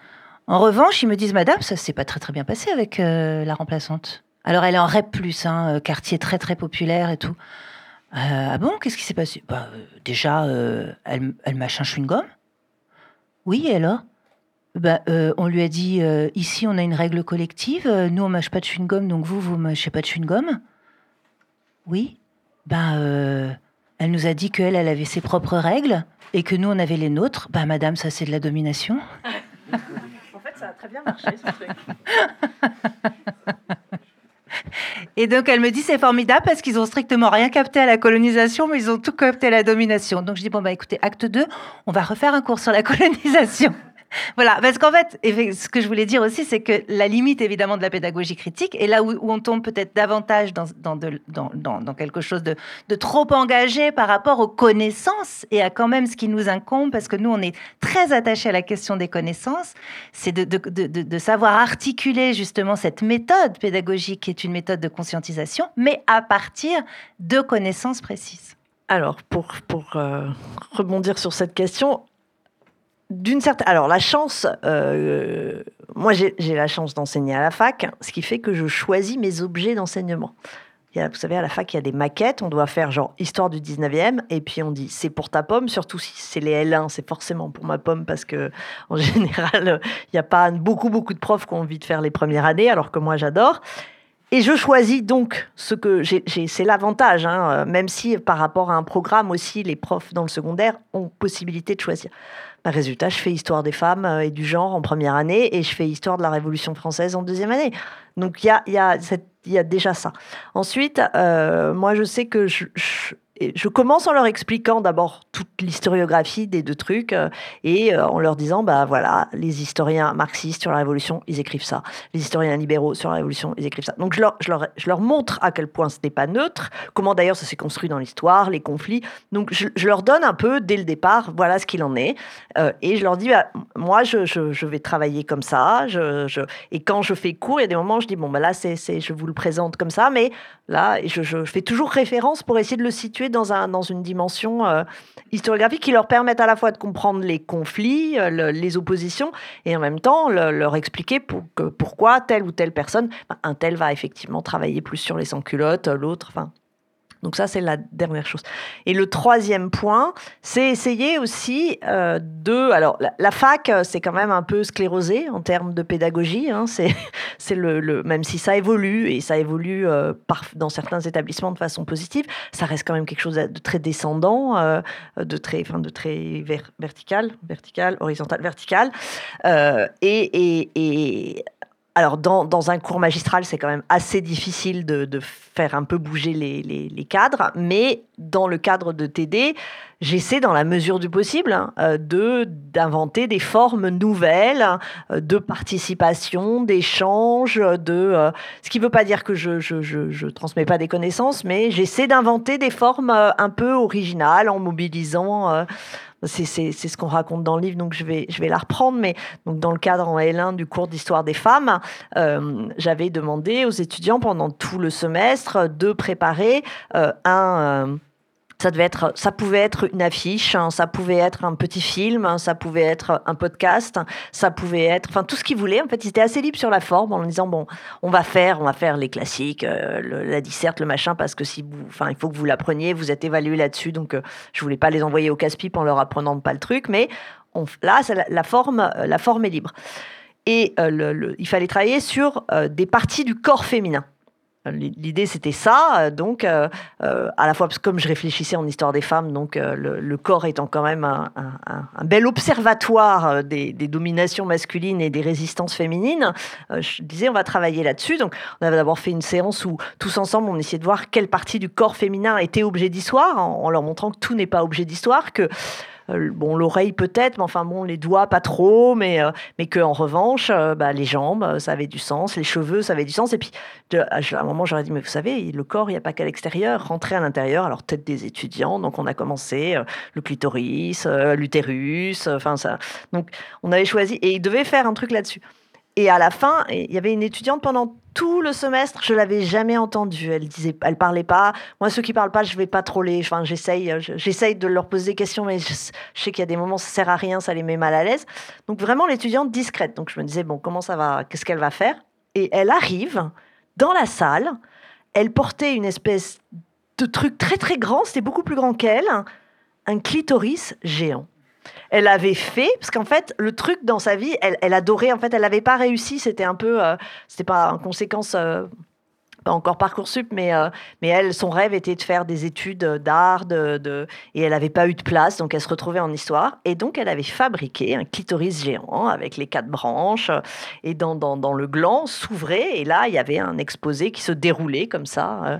en revanche, ils me disent, Madame, ça s'est pas très très bien passé avec la remplaçante. Alors elle est en REP+, hein, quartier très très populaire et tout. Euh, ah bon, qu'est-ce qui s'est passé? Bah, euh, Déjà, euh, elle, elle mâche un chewing-gum. Oui, et alors? Bah, euh, On lui a dit ici, on a une règle collective. Nous, on mâche pas de chewing-gum, donc vous, vous mâchez pas de chewing-gum. Oui. Ben, elle nous a dit qu'elle, elle avait ses propres règles et que nous, on avait les nôtres. Bah, madame, ça, c'est de la domination. en fait, ça a très bien marché, ce truc. Et donc elle me dit c'est formidable parce qu'ils ont strictement rien capté à la colonisation, mais ils ont tout capté à la domination. Donc je dis bon bah écoutez, acte 2, on va refaire un cours sur la colonisation. Voilà, parce qu'en fait, ce que je voulais dire aussi, c'est que la limite évidemment de la pédagogie critique, et là où, on tombe peut-être davantage dans, quelque chose de, trop engagé par rapport aux connaissances et à quand même ce qui nous incombe, parce que nous, on est très attachés à la question des connaissances, c'est de, savoir articuler justement cette méthode pédagogique qui est une méthode de conscientisation, mais à partir de connaissances précises. Alors, pour, pour euh, rebondir sur cette question, d'une certaine. Alors, la chance, euh, moi j'ai la chance d'enseigner à la fac, ce qui fait que je choisis mes objets d'enseignement. Vous savez, à la fac, il y a des maquettes, on doit faire genre histoire du 19e, et puis on dit c'est pour ta pomme, surtout si c'est les L1, c'est forcément pour ma pomme, parce que en général, il n'y a pas beaucoup, beaucoup de profs qui ont envie de faire les premières années, alors que moi j'adore. Et je choisis donc ce que j'ai. C'est l'avantage, hein, même si par rapport à un programme aussi, les profs dans le secondaire ont possibilité de choisir. Bah, résultat, je fais histoire des femmes euh, et du genre en première année et je fais histoire de la Révolution française en deuxième année. Donc il y a, déjà ça. Ensuite, euh, moi je sais que je je commence en leur expliquant d'abord toute l'historiographie des deux trucs euh, et euh, en leur disant bah voilà les historiens marxistes sur la révolution ils écrivent ça. Les historiens libéraux sur la révolution ils écrivent ça. Donc je leur, montre à quel point ce n'est pas neutre comment d'ailleurs ça s'est construit dans l'histoire les conflits. Donc je, leur donne un peu dès le départ voilà ce qu'il en est euh, et je leur dis bah, moi je, vais travailler comme ça et quand je fais cours il y a des moments où je dis bon bah là je vous le présente comme ça mais là je fais toujours référence pour essayer de le situer dans, un, dans une dimension euh, historiographique qui leur permette à la fois de comprendre les conflits, euh, le, les oppositions, et en même temps le, leur expliquer pour, que, pourquoi telle ou telle personne, un tel va effectivement travailler plus sur les sans-culottes, l'autre, enfin donc ça, c'est la dernière chose. Et le troisième point, c'est essayer aussi euh, de... Alors, la, fac, euh, c'est quand même un peu sclérosé en termes de pédagogie. Hein, c'est, le, même si ça évolue, et ça évolue euh, dans certains établissements de façon positive, ça reste quand même quelque chose de très descendant, de très, enfin, de très ver, vertical, vertical, horizontal, vertical. Et alors, dans, dans, un cours magistral, c'est quand même assez difficile de, de faire un peu bouger les, les, cadres, mais dans le cadre de TD, j'essaie, dans la mesure du possible, hein, de d'inventer des formes nouvelles de participation, d'échange, de euh, ce qui ne veut pas dire que je, je, je, je transmets pas des connaissances, mais j'essaie d'inventer des formes euh, un peu originales en mobilisant euh, c'est ce qu'on raconte dans le livre, donc je vais, je vais la reprendre. Mais donc dans le cadre en L1 du cours d'histoire des femmes, euh, j'avais demandé aux étudiants pendant tout le semestre de préparer euh, un... Euh, ça devait être, ça pouvait être une affiche, hein, ça pouvait être un petit film, hein, ça pouvait être un podcast, ça pouvait être, enfin tout ce qu'ils voulaient. En fait, ils étaient assez libres sur la forme en disant bon, on va faire, on va faire les classiques, euh, la disserte, le machin, parce que si enfin il faut que vous l'appreniez, vous êtes évalué là-dessus, donc euh, je voulais pas les envoyer au casse-pipe en leur apprenant pas le truc, mais on, là, la, forme, la forme est libre. Et euh, il fallait travailler sur euh, des parties du corps féminin. L'idée, c'était ça. Donc, euh, euh, à la fois, parce que comme je réfléchissais en histoire des femmes, donc euh, le, corps étant quand même un, bel observatoire des, dominations masculines et des résistances féminines, je disais, on va travailler là-dessus. Donc, on avait d'abord fait une séance où, tous ensemble, on essayait de voir quelle partie du corps féminin était objet d'histoire, en, leur montrant que tout n'est pas objet d'histoire, que euh, bon, l'oreille peut-être, mais enfin bon, les doigts pas trop, mais, euh, mais que en revanche, euh, bah, les jambes, ça avait du sens, les cheveux, ça avait du sens. Et puis, à un moment, j'aurais dit, mais vous savez, le corps, il n'y a pas qu'à l'extérieur, rentrer à l'intérieur. Alors, peut-être des étudiants, donc on a commencé le clitoris, l'utérus, enfin ça. Donc, on avait choisi, et il devait faire un truc là-dessus. Et à la fin, il y avait une étudiante pendant tout le semestre, je l'avais jamais entendue. Elle disait, elle parlait pas. Moi, ceux qui parlent pas, je vais pas trop les. Enfin, j'essaye, j'essaye de leur poser des questions, mais je, sais qu'il y a des moments, ça sert à rien, ça les met mal à l'aise. Donc vraiment, l'étudiante discrète. Donc je me disais, bon, comment ça va Qu'est-ce qu'elle va faire? Et elle arrive dans la salle. Elle portait une espèce de truc très très grand. C'était beaucoup plus grand qu'elle, un clitoris géant elle avait fait, parce qu'en fait, le truc dans sa vie, elle, adorait, en fait, elle n'avait pas réussi, c'était un peu, euh, c'était pas en conséquence, euh, pas encore Parcoursup, mais, euh, mais elle, son rêve était de faire des études d'art, de, et elle n'avait pas eu de place, donc elle se retrouvait en histoire, et donc elle avait fabriqué un clitoris géant avec les quatre branches, et dans, dans, dans le gland s'ouvrait, et là, il y avait un exposé qui se déroulait comme ça,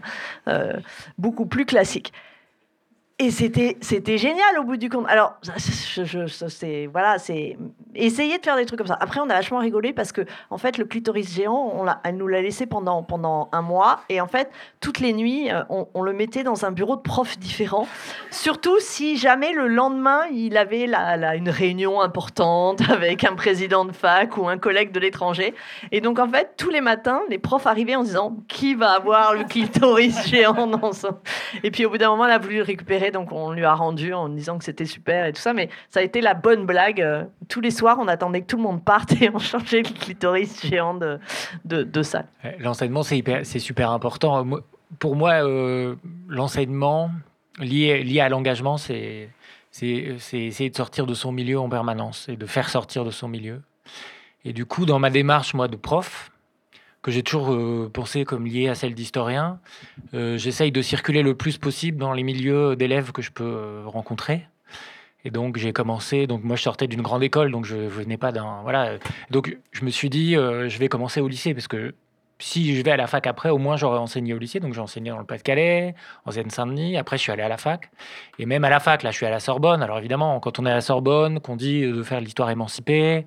beaucoup plus classique. Et c'était, c'était génial au bout du compte. Alors, je, c'est, voilà, c'est essayer de faire des trucs comme ça. Après, on a vachement rigolé parce que, en fait, le clitoris géant, elle nous l'a laissé pendant, pendant un mois. Et en fait, toutes les nuits, euh, on, le mettait dans un bureau de profs différent. Surtout si jamais le lendemain, il avait la, une réunion importante avec un président de fac ou un collègue de l'étranger. Et donc, en fait, tous les matins, les profs arrivaient en disant qui va avoir le clitoris géant dans son? Et puis, au bout d'un moment, elle a voulu le récupérer donc on lui a rendu en disant que c'était super et tout ça. Mais ça a été la bonne blague. Euh, tous les soirs, on attendait que tout le monde parte et on changeait le clitoris géant de, de, de salle. L'enseignement, c'est super important. Pour moi, euh, l'enseignement lié, lié à l'engagement, c'est essayer de sortir de son milieu en permanence et de faire sortir de son milieu. Et du coup, dans ma démarche, moi, de prof, que j'ai toujours euh, pensé comme lié à celle d'historien. Euh, j'essaye de circuler le plus possible dans les milieux d'élèves que je peux euh, rencontrer. Et donc j'ai commencé. Donc moi je sortais d'une grande école, donc je, venais pas d'un voilà. Donc je me suis dit je vais commencer au lycée parce que si je vais à la fac après, au moins j'aurais enseigné au lycée. Donc j'ai enseigné dans le Pas-de-Calais, en Seine-Saint-Denis. Après je suis allé à la fac. Et même à la fac, là je suis à la Sorbonne. Alors évidemment, quand on est à la Sorbonne, qu'on dit de faire l'histoire émancipée,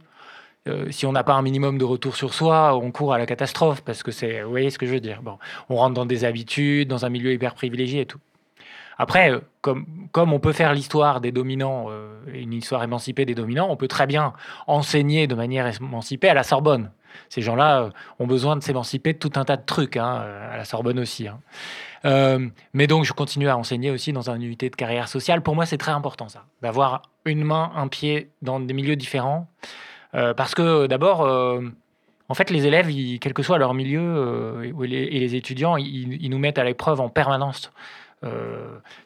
euh, si on n'a pas un minimum de retour sur soi, on court à la catastrophe parce que c'est, vous voyez ce que je veux dire. Bon, on rentre dans des habitudes, dans un milieu hyper privilégié et tout. Après, euh, comme, comme on peut faire l'histoire des dominants, euh, une histoire émancipée des dominants, on peut très bien enseigner de manière émancipée à la Sorbonne. Ces gens-là ont besoin de s'émanciper de tout un tas de trucs, hein, à la Sorbonne aussi. Hein. mais donc, je continue à enseigner aussi dans une unité de carrière sociale. Pour moi, c'est très important, ça, d'avoir une main, un pied dans des milieux différents. Euh, parce que d'abord, euh, en fait, les élèves, quel que soit leur milieu, euh, et, les, étudiants, ils, nous mettent à l'épreuve en permanence.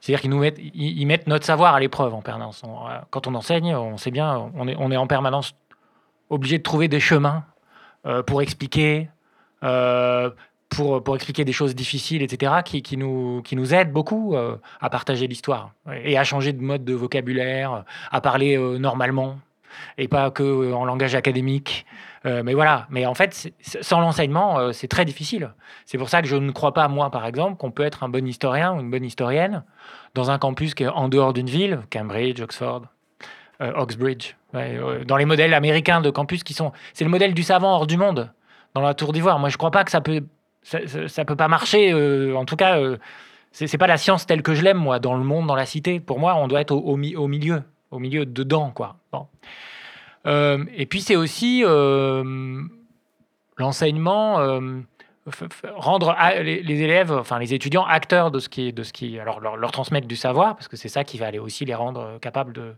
C'est-à-dire qu'ils mettent, ils, mettent notre savoir à l'épreuve en permanence. quand on enseigne, on sait bien, on est, en permanence obligé de trouver des chemins pour expliquer, pour, expliquer des choses difficiles, etc., qui, nous, qui nous aident beaucoup à partager l'histoire et à changer de mode de vocabulaire, à parler normalement et pas que euh, en langage académique. Euh, mais voilà, mais en fait, sans l'enseignement, euh, c'est très difficile. C'est pour ça que je ne crois pas, moi, par exemple, qu'on peut être un bon historien ou une bonne historienne dans un campus qui est en dehors d'une ville, Cambridge, Oxford, Oxbridge, dans les modèles américains de campus qui sont... C'est le modèle du savant hors du monde, dans la tour d'ivoire. Moi, je ne crois pas que ça peut... Ça, peut pas marcher, en tout cas... c'est pas la science telle que je l'aime, moi, dans le monde, dans la cité. Pour moi, on doit être au, au milieu, au milieu dedans, quoi. Bon. Euh, et puis c'est aussi euh, l'enseignement euh, rendre les, élèves, enfin les étudiants acteurs de ce qui, de ce qui, alors leur, transmettre du savoir, parce que c'est ça qui va aller aussi les rendre capables de,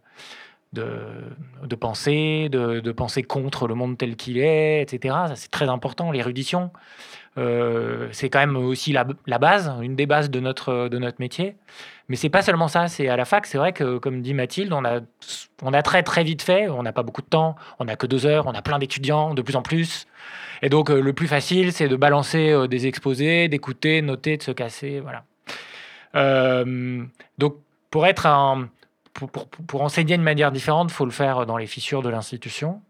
de, penser, de, penser contre le monde tel qu'il est, etc. c'est très important, l'érudition. Euh, c'est quand même aussi la, base, une des bases de notre, de notre métier. Mais c'est pas seulement ça. C'est à la fac, c'est vrai que, comme dit Mathilde, on a, on a très très vite fait. On n'a pas beaucoup de temps. On n'a que deux heures. On a plein d'étudiants, de plus en plus. Et donc, euh, le plus facile, c'est de balancer euh, des exposés, d'écouter, noter, de se casser. Voilà. Donc, pour être un, pour, pour, pour, enseigner de manière différente, il faut le faire dans les fissures de l'institution.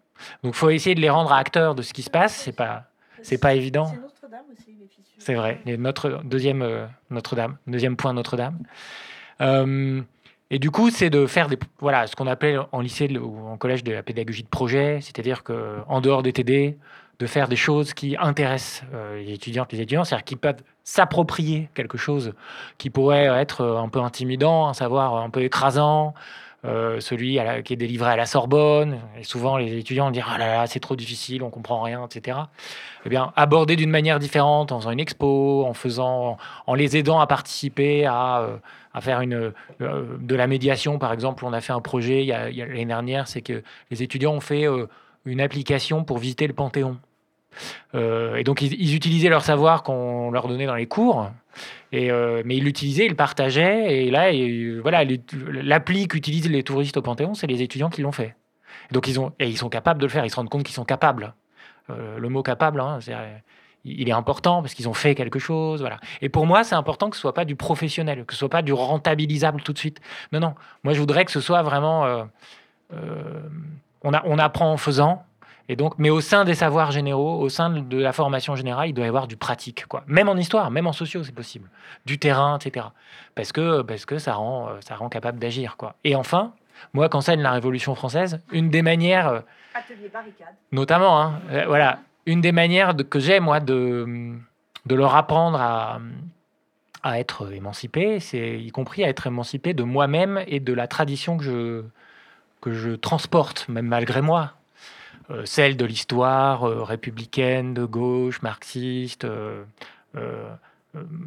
Donc, il faut essayer de les rendre acteurs de ce qui se passe. C'est pas, c'est pas évident. C'est Notre-Dame aussi, les fissures. C'est vrai. Et notre deuxième euh, Notre-Dame, deuxième point Notre-Dame. Euh, et du coup, c'est de faire des, voilà, ce qu'on appelle en lycée ou en collège de la pédagogie de projet, c'est-à-dire qu'en dehors des TD, de faire des choses qui intéressent euh, les étudiantes, les étudiants, c'est-à-dire qu'ils peuvent s'approprier quelque chose qui pourrait être un peu intimidant, un savoir un peu écrasant, euh, celui qui est délivré à la Sorbonne. Et souvent, les étudiants disent Ah là là, c'est trop difficile, on comprend rien, etc. Eh bien, aborder d'une manière différente, en faisant une expo, en, faisant, en les aidant à participer à. Euh, faire une, euh, de la médiation, par exemple. On a fait un projet l'année dernière, c'est que les étudiants ont fait euh, une application pour visiter le Panthéon. Euh, et donc, ils, utilisaient leur savoir qu'on leur donnait dans les cours, et, euh, mais ils l'utilisaient, ils le partageaient. Et là, et, voilà, l'appli qu'utilisent les touristes au Panthéon, c'est les étudiants qui l'ont fait. Donc, ils, ont, et ils sont capables de le faire, ils se rendent compte qu'ils sont capables. Euh, le mot capable, hein, il est important parce qu'ils ont fait quelque chose. Voilà. Et pour moi, c'est important que ce soit pas du professionnel, que ce soit pas du rentabilisable tout de suite. Non, non. Moi, je voudrais que ce soit vraiment. Euh, euh, on, a, on apprend en faisant. Et donc, mais au sein des savoirs généraux, au sein de la formation générale, il doit y avoir du pratique, quoi. Même en histoire, même en sociaux, c'est possible. Du terrain, etc. Parce que, parce que ça rend, ça rend capable d'agir, quoi. Et enfin, moi, qu'enseigne la Révolution française, une des manières, Atelier barricade. notamment, hein, euh, voilà, une des manières de, que j'ai, moi, de, de leur apprendre à, à être émancipé, c'est y compris à être émancipé de moi-même et de la tradition que je, que je transporte, même malgré moi. Euh, celle de l'histoire euh, républicaine, de gauche, marxiste, euh,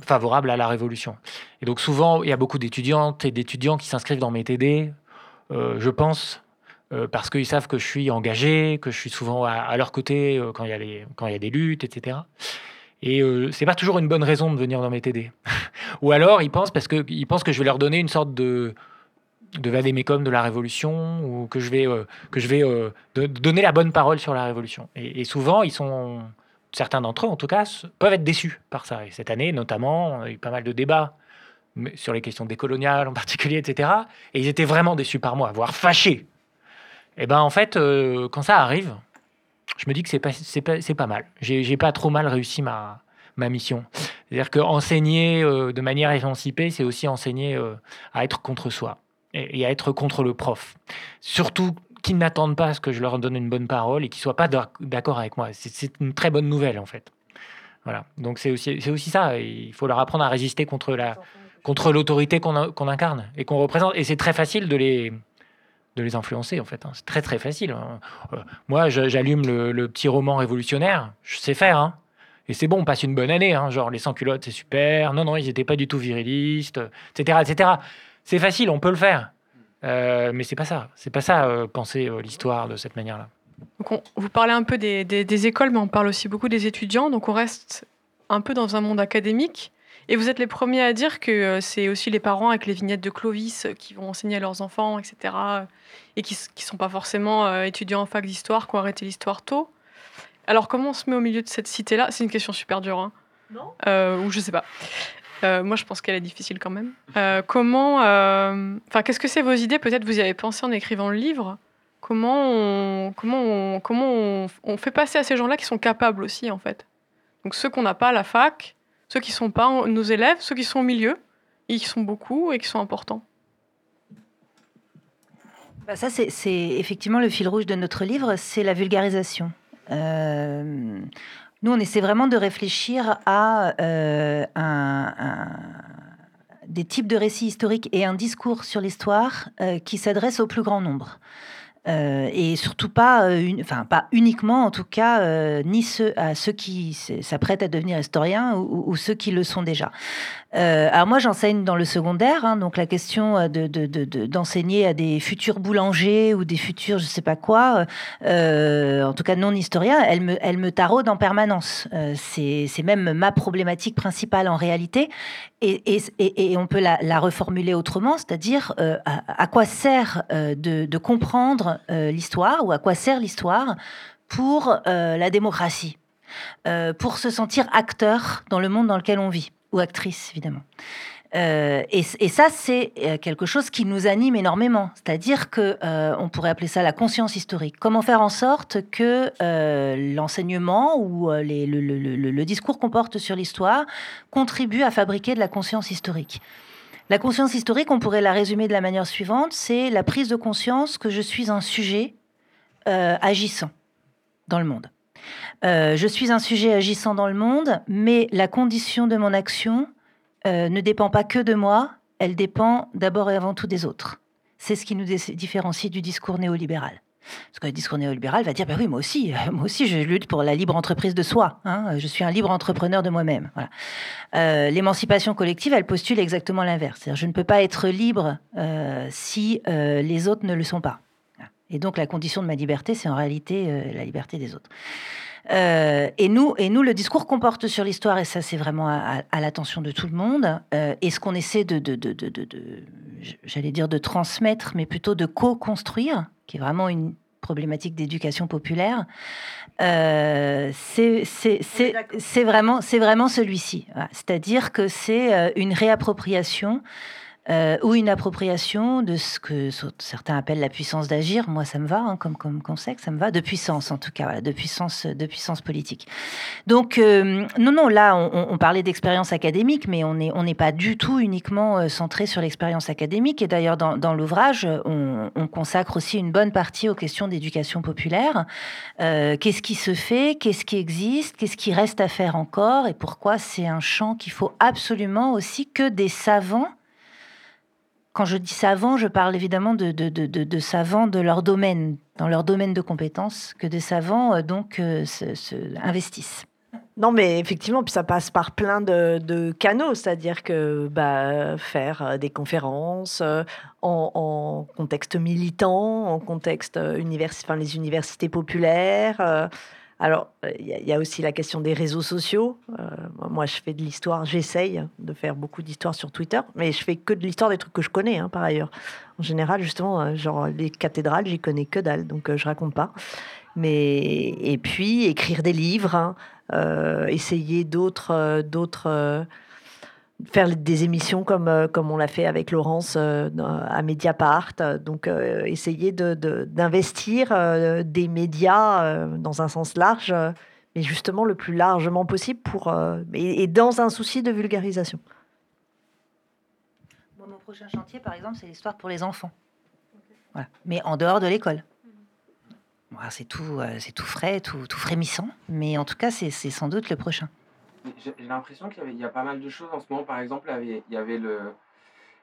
favorable à la révolution. Et donc souvent, il y a beaucoup d'étudiantes et d'étudiants qui s'inscrivent dans mes TD, je pense, parce qu'ils savent que je suis engagé, que je suis souvent à, leur côté quand il y a des luttes, etc. Et c'est pas toujours une bonne raison de venir dans mes TD. Ou alors ils pensent parce que ils pensent que je vais leur donner une sorte de de vadémécum de la révolution ou que je vais que je vais de, donner la bonne parole sur la révolution. Et, souvent ils sont certains d'entre eux en tout cas peuvent être déçus par ça. Et cette année notamment, on a eu pas mal de débats sur les questions décoloniales en particulier, etc. Et ils étaient vraiment déçus par moi, voire fâchés et ben en fait, euh, quand ça arrive, je me dis que c'est pas, c'est pas, pas mal. J'ai, pas trop mal réussi ma, ma mission. C'est-à-dire qu'enseigner euh, de manière émancipée, c'est aussi enseigner euh, à être contre soi et, à être contre le prof. Surtout qu'ils n'attendent pas à ce que je leur donne une bonne parole et qu'ils soient pas d'accord avec moi. C'est, une très bonne nouvelle en fait. Voilà. Donc c'est aussi, aussi ça. Il faut leur apprendre à résister contre la, contre l'autorité qu'on, incarne et qu'on représente. Et c'est très facile de les de les influencer en fait. Hein. C'est très très facile. Hein. Euh, moi, j'allume le, petit roman révolutionnaire, je sais faire. Hein. Et c'est bon, on passe une bonne année. Genre les sans-culottes, c'est super. Non, non, ils n'étaient pas du tout virilistes, etc. etc. C'est facile, on peut le faire. Euh, mais c'est pas ça. C'est pas ça, euh, penser euh, l'histoire de cette manière-là. Donc on, vous parlez un peu des, des, des, écoles, mais on parle aussi beaucoup des étudiants. Donc on reste un peu dans un monde académique. Et vous êtes les premiers à dire que c'est aussi les parents avec les vignettes de Clovis qui vont enseigner à leurs enfants, etc. Et qui ne sont pas forcément euh, étudiants en fac d'histoire, qui ont arrêté l'histoire tôt. Alors comment on se met au milieu de cette cité-là? C'est une question super dure. Hein non euh, Ou je sais pas. Euh, moi, je pense qu'elle est difficile quand même. Euh, comment, enfin, qu'est-ce que c'est vos idées? Peut-être vous y avez pensé en écrivant le livre. Comment on, comment on, comment on, fait passer à ces gens-là qui sont capables aussi, en fait? Donc ceux qu'on n'a pas à la fac, ceux qui ne sont pas nos élèves, ceux qui sont au milieu, et qui sont beaucoup et qui sont importants. Bah ça, c'est effectivement le fil rouge de notre livre, c'est la vulgarisation. Euh, nous, on essaie vraiment de réfléchir à euh, des types de récits historiques et un discours sur l'histoire euh, qui s'adresse au plus grand nombre. Euh, et surtout pas, uniquement en tout cas, ni à ceux qui s'apprêtent à devenir historiens ou, ceux qui le sont déjà. Euh, alors moi j'enseigne dans le secondaire, hein, donc la question de, d'enseigner de, de, à des futurs boulangers ou des futurs je sais pas quoi, euh, en tout cas non historiens, elle me, elle taraude en permanence. Euh, c'est, même ma problématique principale en réalité, et, on peut la, reformuler autrement, c'est-à-dire à, quoi sert de, comprendre euh, l'histoire ou à quoi sert l'histoire pour euh, la démocratie, euh, pour se sentir acteur dans le monde dans lequel on vit, ou actrice évidemment. Euh, et, ça, c'est quelque chose qui nous anime énormément. C'est-à-dire que euh, on pourrait appeler ça la conscience historique. Comment faire en sorte que euh, l'enseignement ou le, discours qu'on porte sur l'histoire contribue à fabriquer de la conscience historique. La conscience historique, on pourrait la résumer de la manière suivante, c'est la prise de conscience que je suis un sujet euh, agissant dans le monde. Euh, je suis un sujet agissant dans le monde, mais la condition de mon action euh, ne dépend pas que de moi, elle dépend d'abord et avant tout des autres. C'est ce qui nous différencie du discours néolibéral. Parce que le discours néolibéral va dire, bah oui, moi aussi, euh, moi aussi, je lutte pour la libre entreprise de soi. Hein, je suis un libre entrepreneur de moi-même. Voilà. L'émancipation collective, elle postule exactement l'inverse. Je ne peux pas être libre si les autres ne le sont pas. Et donc, la condition de ma liberté, c'est en réalité euh, la liberté des autres. Euh, et, nous, et nous, le discours qu'on porte sur l'histoire, et ça c'est vraiment à, à l'attention de tout le monde, euh, et ce qu'on essaie de, de, de, de j'allais dire de transmettre, mais plutôt de co-construire, qui est vraiment une problématique d'éducation populaire, euh, c'est vraiment, vraiment celui-ci. C'est-à-dire que c'est euh, une réappropriation euh, ou une appropriation de ce que certains appellent la puissance d'agir. Moi, ça me va, hein, comme, comme concept, ça me va, de puissance en tout cas, de, puissance, de puissance politique. Donc, euh, non, non, là, on, parlait d'expérience académique, mais on n'est pas du tout uniquement euh, centré sur l'expérience académique. Et d'ailleurs, dans, l'ouvrage, on, on, consacre aussi une bonne partie aux questions d'éducation populaire. Qu'est-ce qui se fait? Qu'est-ce qui existe? Qu'est-ce qui reste à faire encore? Et pourquoi c'est un champ qu'il faut absolument aussi que des savants quand je dis savants, je parle évidemment de, de, de, de, savants de leur domaine, dans leur domaine de compétences, que des savants euh, donc euh, se, se investissent. Non, mais effectivement, puis ça passe par plein de, canaux, c'est-à-dire que bah, faire euh, des conférences en, en, contexte militant, en contexte univers, enfin, les universités populaires. Euh, alors, il y, a aussi la question des réseaux sociaux. Euh, moi, je fais de l'histoire, j'essaye de faire beaucoup d'histoire sur Twitter, mais je fais que de l'histoire des trucs que je connais, hein, par ailleurs. En général, justement, genre les cathédrales, j'y connais que dalle, donc euh, je raconte pas. Mais et puis écrire des livres, hein, euh, essayer d'autres, d'autres faire des émissions comme, euh, comme on l'a fait avec Laurence euh, à Mediapart. Donc, euh, essayer d'investir de, de, des médias dans un sens large, mais justement le plus largement possible pour, et, et dans un souci de vulgarisation. Bon, mon prochain chantier, par exemple, c'est l'histoire pour les enfants. Voilà. Mais en dehors de l'école. C'est tout, c'est tout frais, tout, tout frémissant, mais en tout cas, c'est sans doute le prochain. J'ai l'impression qu'il y, a pas mal de choses en ce moment. Par exemple, il y avait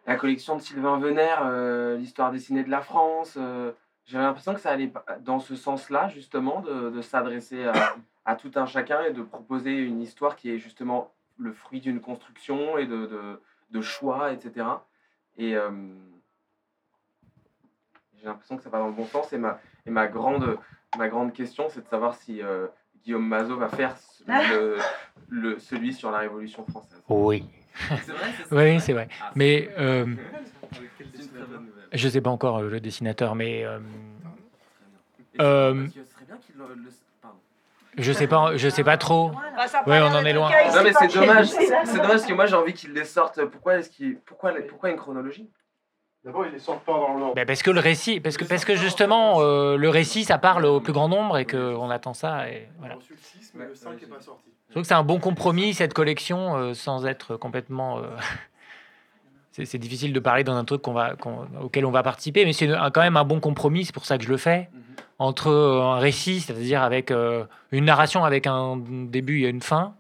la collection de Sylvain Venère, euh, l'histoire dessinée de la France. Euh, J'ai l'impression que ça allait dans ce sens-là, justement, de, s'adresser à, tout un chacun et de proposer une histoire qui est justement le fruit d'une construction et de, choix, etc. Et euh, j'ai l'impression que ça va dans le bon sens. Et ma, et ma, grande, ma grande question, c'est de savoir si euh, Guillaume Mazot va faire le, le, celui sur la Révolution française. Oui. C'est vrai, Oui, c'est vrai. Ah, mais euh, je ne sais pas encore euh, le dessinateur, mais. Euh, euh, je sais pas, je sais pas trop. Bah, ouais, on en est loin. Non mais c'est dommage, c'est dommage parce que moi j'ai envie qu'ils les sortent. Pourquoi est-ce pourquoi, pourquoi une chronologie? D'abord, ils les sortent pas dans l'ordre. Ben parce que le récit, parce que, parce que justement, euh, le récit, ça parle au plus grand nombre et qu'on attend ça. Et voilà. Je trouve que c'est un bon compromis, cette collection, euh, sans être complètement... Euh... c'est difficile de parler dans un truc qu'on va, qu auquel on va participer, mais c'est quand même un bon compromis, c'est pour ça que je le fais, mm -hmm. entre un récit, c'est-à-dire avec une narration avec un début et une fin,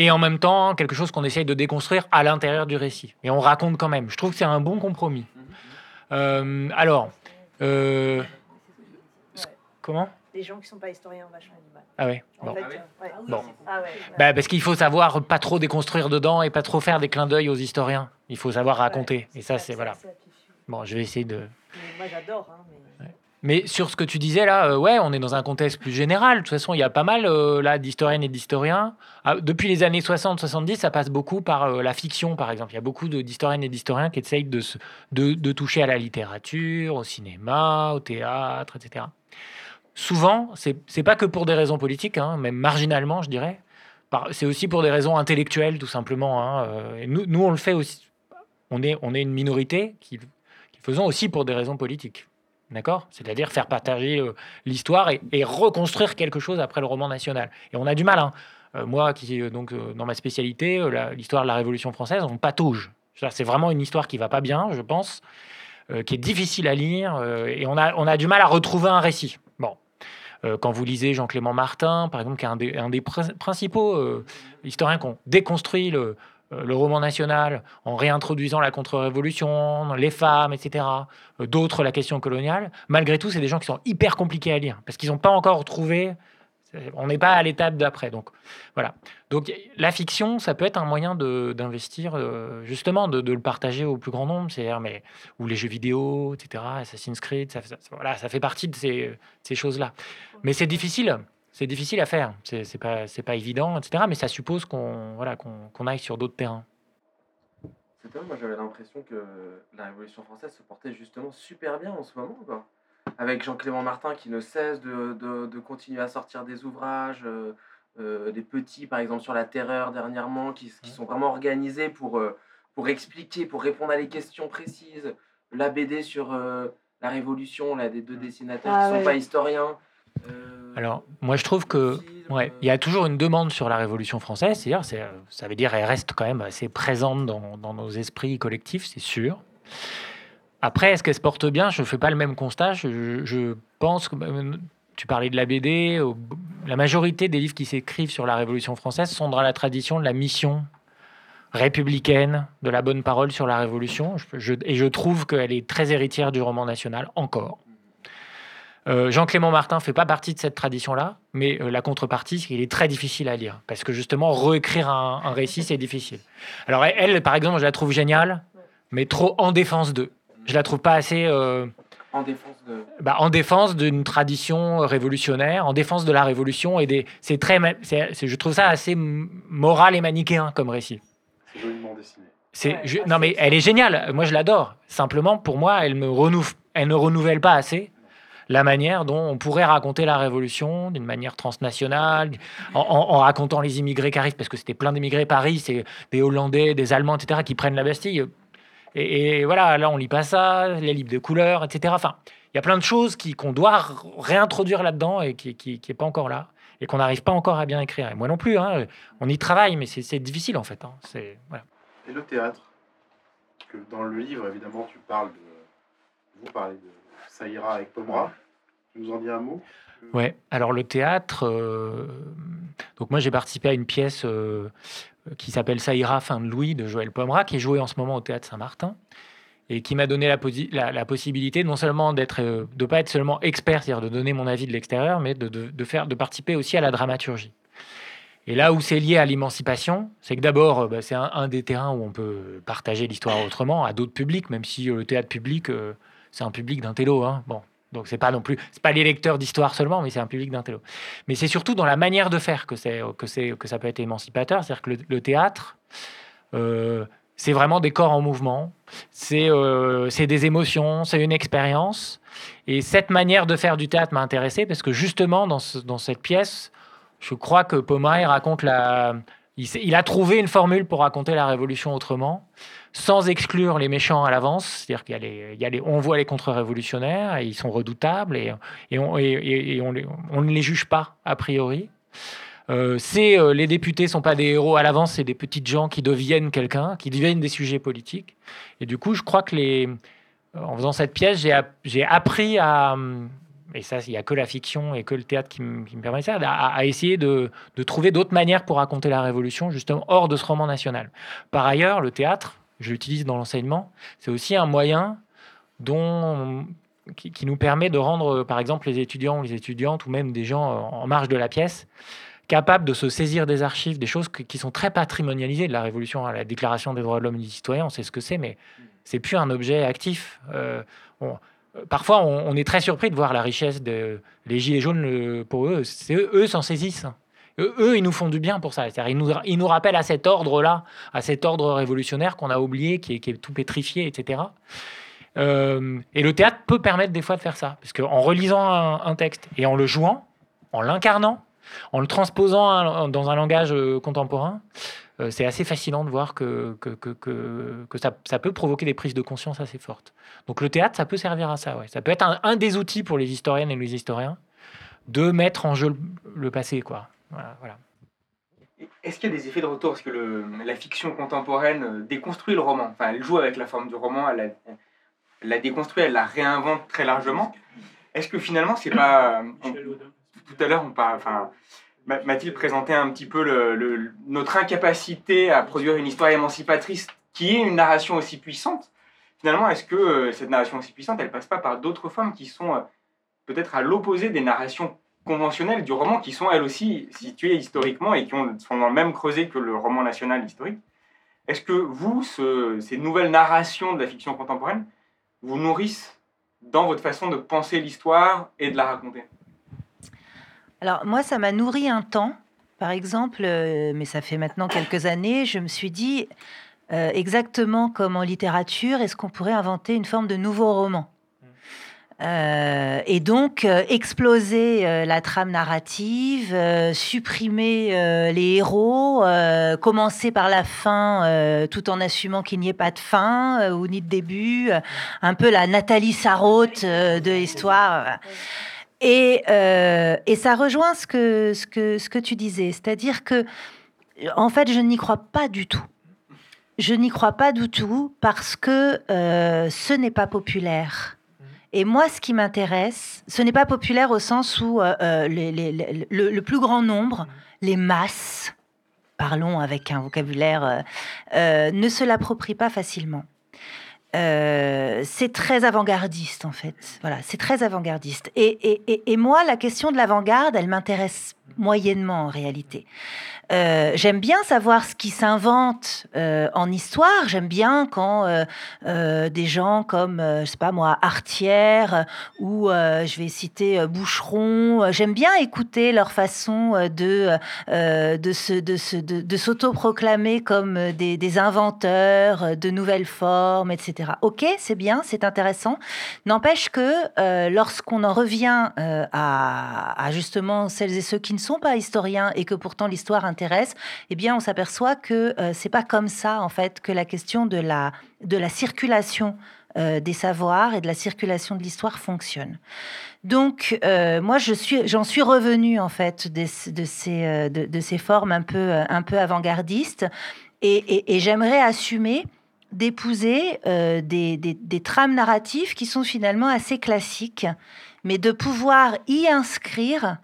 et en même temps quelque chose qu'on essaye de déconstruire à l'intérieur du récit. Et on raconte quand même. Je trouve que c'est un bon compromis. Euh, alors, euh, Comment? Les gens qui sont pas historiens ont vachement du mal. Ah ouais. En Bon. fait, Ah euh, ouais. Bon. Ah ouais, Bah, parce qu'il faut savoir pas trop déconstruire dedans et pas trop faire des clins d'œil aux historiens. Il faut savoir raconter. et ça, c'est voilà. Bon, je vais essayer de. Moi, j'adore. Hein, mais... Mais sur ce que tu disais là, euh, ouais, on est dans un contexte plus général. De toute façon, il y a pas mal euh, là d'historiennes et d'historiens. Ah, depuis les années 60-70, ça passe beaucoup par euh, la fiction, par exemple. Il y a beaucoup d'historiennes et d'historiens qui essayent de, de, toucher à la littérature, au cinéma, au théâtre, etc. Souvent, c'est pas que pour des raisons politiques, hein, même marginalement, je dirais. C'est aussi pour des raisons intellectuelles, tout simplement. hein, nous, nous, on le fait aussi. On est, on est une minorité qui, qui faisons aussi pour des raisons politiques. D'accord? C'est-à-dire faire partager euh, l'histoire et, reconstruire quelque chose après le roman national. Et on a du mal. hein. Euh, moi, qui euh, donc dans ma spécialité, l'histoire de la Révolution française, on patauge. C'est vraiment une histoire qui va pas bien, je pense, qui est difficile à lire, et on a, on a du mal à retrouver un récit. Bon. Quand vous lisez Jean-Clément Martin, par exemple, qui est un des, un des prin- principaux historiens qui ont déconstruit le, le roman national en réintroduisant la contre-révolution, les femmes, etc. Euh, D'autres, la question coloniale. Malgré tout, c'est des gens qui sont hyper compliqués à lire parce qu'ils n'ont pas encore trouvé. On n'est pas à l'étape d'après. Donc, voilà. Donc, la fiction, ça peut être un moyen d'investir, euh, justement, de, le partager au plus grand nombre. C'est-à-dire, mais ou les jeux vidéo, etc. Assassin's Creed, ça, fait partie de ces choses-là. Mais c'est difficile. C'est difficile à faire. C'est pas, c'est pas évident, etc. Mais ça suppose qu'on voilà, qu'on aille sur d'autres terrains. C'est vrai, moi j'avais l'impression que la Révolution française se portait justement super bien en ce moment, quoi. Avec Jean-Clément Martin qui ne cesse de, de- de continuer à sortir des ouvrages, euh, euh, des petits par exemple sur la terreur dernièrement, qui, qui sont vraiment organisés pour, euh, pour expliquer, pour répondre à des questions précises. La BD sur euh, la Révolution, là, des deux dessinateurs Ah qui ne ouais. sont pas historiens. Alors, moi, je trouve que Ouais, il y a toujours une demande sur la Révolution française, c'est-à-dire, c'est, euh, ça veut dire elle reste quand même assez présente dans, nos esprits collectifs, c'est sûr. Après, est-ce qu'elle se porte bien? Je ne fais pas le même constat. Je, pense que euh, tu parlais de la BD, la majorité des livres qui s'écrivent sur la Révolution française sont dans la tradition de la mission républicaine, de la bonne parole sur la Révolution. Et je trouve qu'elle est très héritière du roman national, encore. Euh, Jean-Clément Martin fait pas partie de cette tradition-là, mais euh, la contrepartie, c'est qu'il est très difficile à lire. Parce que justement, réécrire un, un récit, c'est difficile. Alors, elle, par exemple, je la trouve géniale, mais trop en défense d'eux. Je la trouve pas assez euh, En défense de. bah, en défense d'une tradition révolutionnaire, en défense de la révolution. et des. C'est très. c'est- c'est- je trouve ça assez moral et manichéen comme récit. C'est joliment dessiné. C'est, Ouais, je- ah, non, mais elle est géniale. Moi, je l'adore. Simplement, pour moi, elle, me renouvelle, elle ne renouvelle pas assez la manière dont on pourrait raconter la Révolution d'une manière transnationale, en, racontant les immigrés qui arrivent, parce que c'était plein d'immigrés Paris, c'est des Hollandais, des Allemands, etc., qui prennent la Bastille. Et, voilà, là, on lit pas ça, les livres de couleurs, etc. Enfin, il y a plein de choses qu'on doit réintroduire là-dedans et qui n'est pas encore là, et qu'on n'arrive pas encore à bien écrire. Et moi non plus, hein, on y travaille, mais c'est, difficile, en fait. hein. Et le théâtre? Que Dans le livre, évidemment, tu parles de. Vous parlez de Ça ira avec Pomera. Tu nous en dis un mot? Ouais, alors le théâtre, euh, donc moi j'ai participé à une pièce euh, qui s'appelle Ça ira, fin de Louis de Joël Pomera, qui est jouée en ce moment au théâtre Saint-Martin, et qui m'a donné la, possibilité non seulement d'être, euh, de pas être seulement expert, c'est-à-dire de donner mon avis de l'extérieur, mais de, faire, de participer aussi à la dramaturgie. Et là où c'est lié à l'émancipation, c'est que d'abord, euh, bah, c'est un, des terrains où on peut partager l'histoire autrement à d'autres publics, même si le théâtre public, c'est un public d'un télo. Hein. Bon, donc c'est pas non plus, c'est pas les lecteurs d'histoire seulement, mais c'est un public d'un télo. Mais c'est surtout dans la manière de faire que c'est que c'est que ça peut être émancipateur, c'est-à-dire que le, théâtre, euh, c'est vraiment des corps en mouvement, c'est euh, c'est des émotions, c'est une expérience. Et cette manière de faire du théâtre m'a intéressé parce que justement dans, dans cette pièce, je crois que Pomeray raconte la, il, a trouvé une formule pour raconter la révolution autrement, sans exclure les méchants à l'avance. C'est-à-dire qu'il y a les, il y a les, on voit les contre-révolutionnaires ils sont redoutables et, on, ne les juge pas a priori. Euh, euh, les députés sont pas des héros à l'avance, c'est des petites gens qui deviennent quelqu'un, qui deviennent des sujets politiques. Et du coup, je crois que les, en faisant cette pièce, j'ai app- j'ai appris à et ça, il n'y a que la fiction et que le théâtre qui, me- qui me permet ça, à, essayer de, trouver d'autres manières pour raconter la Révolution, justement hors de ce roman national. Par ailleurs, le théâtre, je l'utilise dans l'enseignement, c'est aussi un moyen dont qui, nous permet de rendre, par exemple, les étudiants ou les étudiantes, ou même des gens en marge de la pièce, capables de se saisir des archives, des choses qui sont très patrimonialisées de la Révolution à la Déclaration des droits de l'homme et du citoyen, on sait ce que c'est, mais c'est plus un objet actif. Euh, parfois, on, est très surpris de voir la richesse de les gilets jaunes. pour eux, c'est eux, eux s'en saisissent. Eux, ils nous font du bien pour ça. Ils nous, ils nous rappellent à cet ordre-là, à cet ordre révolutionnaire qu'on a oublié, qui est, tout pétrifié, etc. Euh, et le théâtre peut permettre des fois de faire ça, parce qu'en relisant un, texte et en le jouant, en l'incarnant, en le transposant dans un langage euh, contemporain, c'est assez fascinant de voir que, que, que, que ça, ça, peut provoquer des prises de conscience assez fortes. Donc le théâtre, ça peut servir à ça. Ouais. Ça peut être un, un, des outils pour les historiennes et les historiens de mettre en jeu le, passé. Quoi. Voilà, Est-ce qu'il y a des effets de retour? Parce que le, la fiction contemporaine euh, déconstruit le roman. Enfin, elle joue avec la forme du roman, elle la, elle la déconstruit, elle la réinvente très largement. Est-ce que finalement, c'est pas. tout à l'heure, on parle. Enfin, Mathilde présentait un petit peu notre incapacité à produire une histoire émancipatrice qui est une narration aussi puissante. Finalement, est-ce que euh, cette narration aussi puissante, elle passe pas par d'autres formes qui sont euh, peut-être à l'opposé des narrations conventionnelles du roman, qui sont elles aussi situées historiquement et qui ont, sont dans le même creuset que le roman national historique? Est-ce que vous, ces nouvelles narrations de la fiction contemporaine, vous nourrissent dans votre façon de penser l'histoire et de la raconter? Alors moi, ça m'a nourri un temps. Par exemple, euh, mais ça fait maintenant quelques années, je me suis dit, euh, exactement comme en littérature, est-ce qu'on pourrait inventer une forme de nouveau roman? Euh, et donc exploser la trame narrative, supprimer les héros, commencer par la fin tout en assumant qu'il n'y ait pas de fin ou ni de début, un peu la Nathalie Sarraute de l'histoire. Et, euh, et, ça rejoint ce que, ce que, ce que tu disais, c'est-à-dire que, en fait, je n'y crois pas du tout. Je n'y crois pas du tout parce que euh, ce n'est pas populaire. Et moi, ce qui m'intéresse, ce n'est pas populaire au sens où euh, le, plus grand nombre, les masses, parlons avec un vocabulaire, ne se l'approprient pas facilement. Euh, c'est très avant-gardiste en fait. Voilà, c'est très avant-gardiste. Et, et, et, moi, la question de l'avant-garde, elle m'intéresse moyennement en réalité. Euh, j'aime bien savoir ce qui s'invente euh, en histoire. J'aime bien quand euh, des gens comme, je sais pas moi, Artière ou je vais citer Boucheron. J'aime bien écouter leur façon de de se de, de, s'autoproclamer comme des, des, inventeurs de nouvelles formes, etc. Ok, c'est bien, c'est intéressant. N'empêche que lorsqu'on en revient à, à justement celles et ceux qui ne sont pas historiens et que pourtant l'histoire eh bien, on s'aperçoit que euh, c'est pas comme ça en fait que la question de la de la circulation euh, des savoirs et de la circulation de l'histoire fonctionne. Donc, euh, moi, je suis, j'en suis revenue en fait de, ces de, ces formes un peu un peu avant-gardistes et, j'aimerais assumer d'épouser des, des, trames narratives qui sont finalement assez classiques, mais de pouvoir y inscrire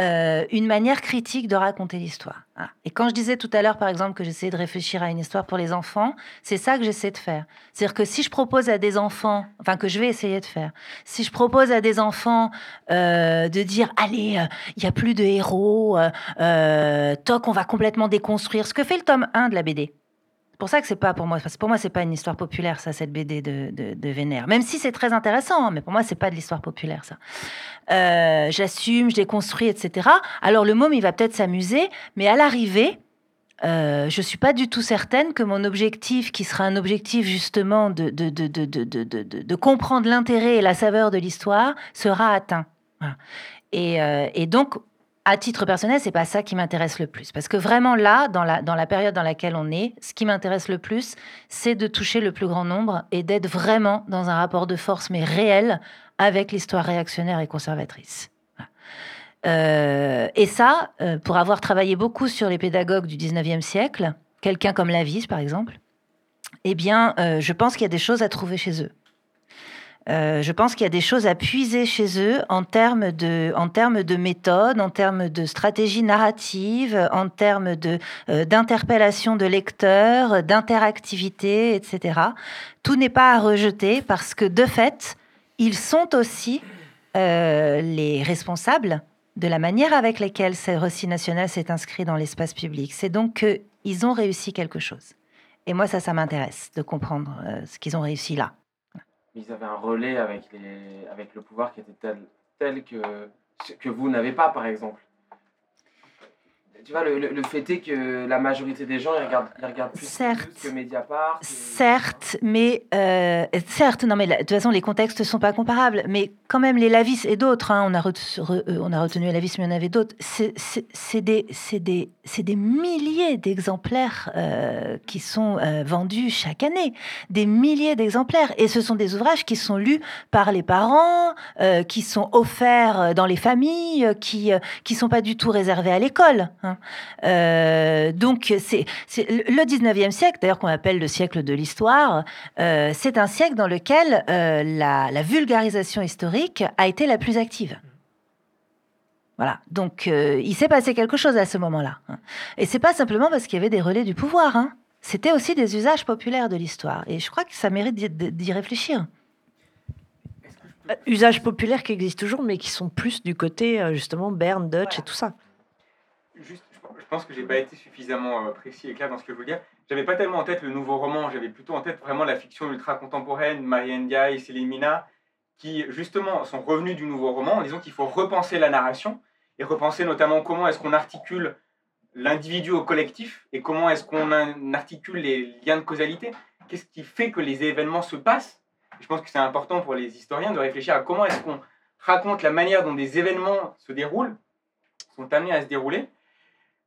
euh, une manière critique de raconter l'histoire. Et quand je disais tout à l'heure, par exemple, que j'essayais de réfléchir à une histoire pour les enfants, c'est ça que j'essaie de faire. C'est-à-dire que si je propose à des enfants, enfin que je vais essayer de faire, si je propose à des enfants euh, de dire, allez, euh, il y a plus de héros, toc, on va complètement déconstruire, ce que fait le tome 1 de la BD pour ça que c'est pas pour moi. Parce que pour moi, c'est pas une histoire populaire, ça, cette BD de, de, Vénère. Même si c'est très intéressant, hein, mais pour moi, c'est pas de l'histoire populaire, ça. Euh, j'assume, je déconstruis, etc. Alors le môme, il va peut-être s'amuser, mais à l'arrivée, euh, je suis pas du tout certaine que mon objectif, qui sera un objectif justement de, de, de, de comprendre l'intérêt et la saveur de l'histoire, sera atteint. Et, euh, et, donc, à titre personnel, c'est pas ça qui m'intéresse le plus. Parce que vraiment là, dans la, période dans laquelle on est, ce qui m'intéresse le plus, c'est de toucher le plus grand nombre et d'être vraiment dans un rapport de force, mais réel, avec l'histoire réactionnaire et conservatrice. Euh, et ça, euh, pour avoir travaillé beaucoup sur les pédagogues du 19e siècle, quelqu'un comme Lavisse, par exemple, eh bien, euh, je pense qu'il y a des choses à trouver chez eux. Euh, je pense qu'il y a des choses à puiser chez eux en termes de, en méthode, en termes de stratégie narrative, en termes euh, d'interpellation de lecteurs, d'interactivité, etc. Tout n'est pas à rejeter parce que de fait, ils sont aussi euh, les responsables de la manière avec laquelle ce récit national s'est inscrit dans l'espace public. C'est donc qu'ils ont réussi quelque chose. Et moi, ça, ça m'intéresse de comprendre ce qu'ils ont réussi là. Ils avaient un relais avec, les, avec le pouvoir qui était tel, tel que, que vous n'avez pas, par exemple tu vois, le, le, fait est que la majorité des gens, ils regardent, ils regardent plus, certes, que Mediapart. Certes, mais euh, certes, non, mais de toute façon, les contextes ne sont pas comparables. Mais quand même, les Lavis et d'autres, hein, on, a euh, on a retenu Lavis, mais il y en avait d'autres, c'est des, des, des, milliers d'exemplaires euh, qui sont vendus chaque année. Des milliers d'exemplaires. Et ce sont des ouvrages qui sont lus par les parents, qui sont offerts dans les familles, qui ne sont pas du tout réservés à l'école. Hein. Hein. Euh, donc, c'est le 19e siècle, d'ailleurs qu'on appelle le siècle de l'histoire, euh, c'est un siècle dans lequel euh, la, vulgarisation historique a été la plus active. Voilà, donc il s'est passé quelque chose à ce moment-là. Hein. Et c'est pas simplement parce qu'il y avait des relais du pouvoir, hein. c'était aussi des usages populaires de l'histoire. Et je crois que ça mérite d'y réfléchir usages populaires qui existent toujours, mais qui sont plus du côté justement Berne, Dutch et tout ça je pense que j'ai pas été suffisamment euh, précis et clair dans ce que je veux dire. J'avais pas tellement en tête le nouveau roman, j'avais plutôt en tête vraiment la fiction ultra contemporaine, Marianne Ndiaye, Céline Mina, qui justement sont revenus du nouveau roman en disant qu'il faut repenser la narration et repenser notamment comment est-ce qu'on articule l'individu au collectif et comment est-ce qu'on articule les liens de causalité. Qu'est-ce qui fait que les événements se passent? Je pense que c'est important pour les historiens de réfléchir à comment est-ce qu'on raconte la manière dont des événements se déroulent, sont amenés à se dérouler,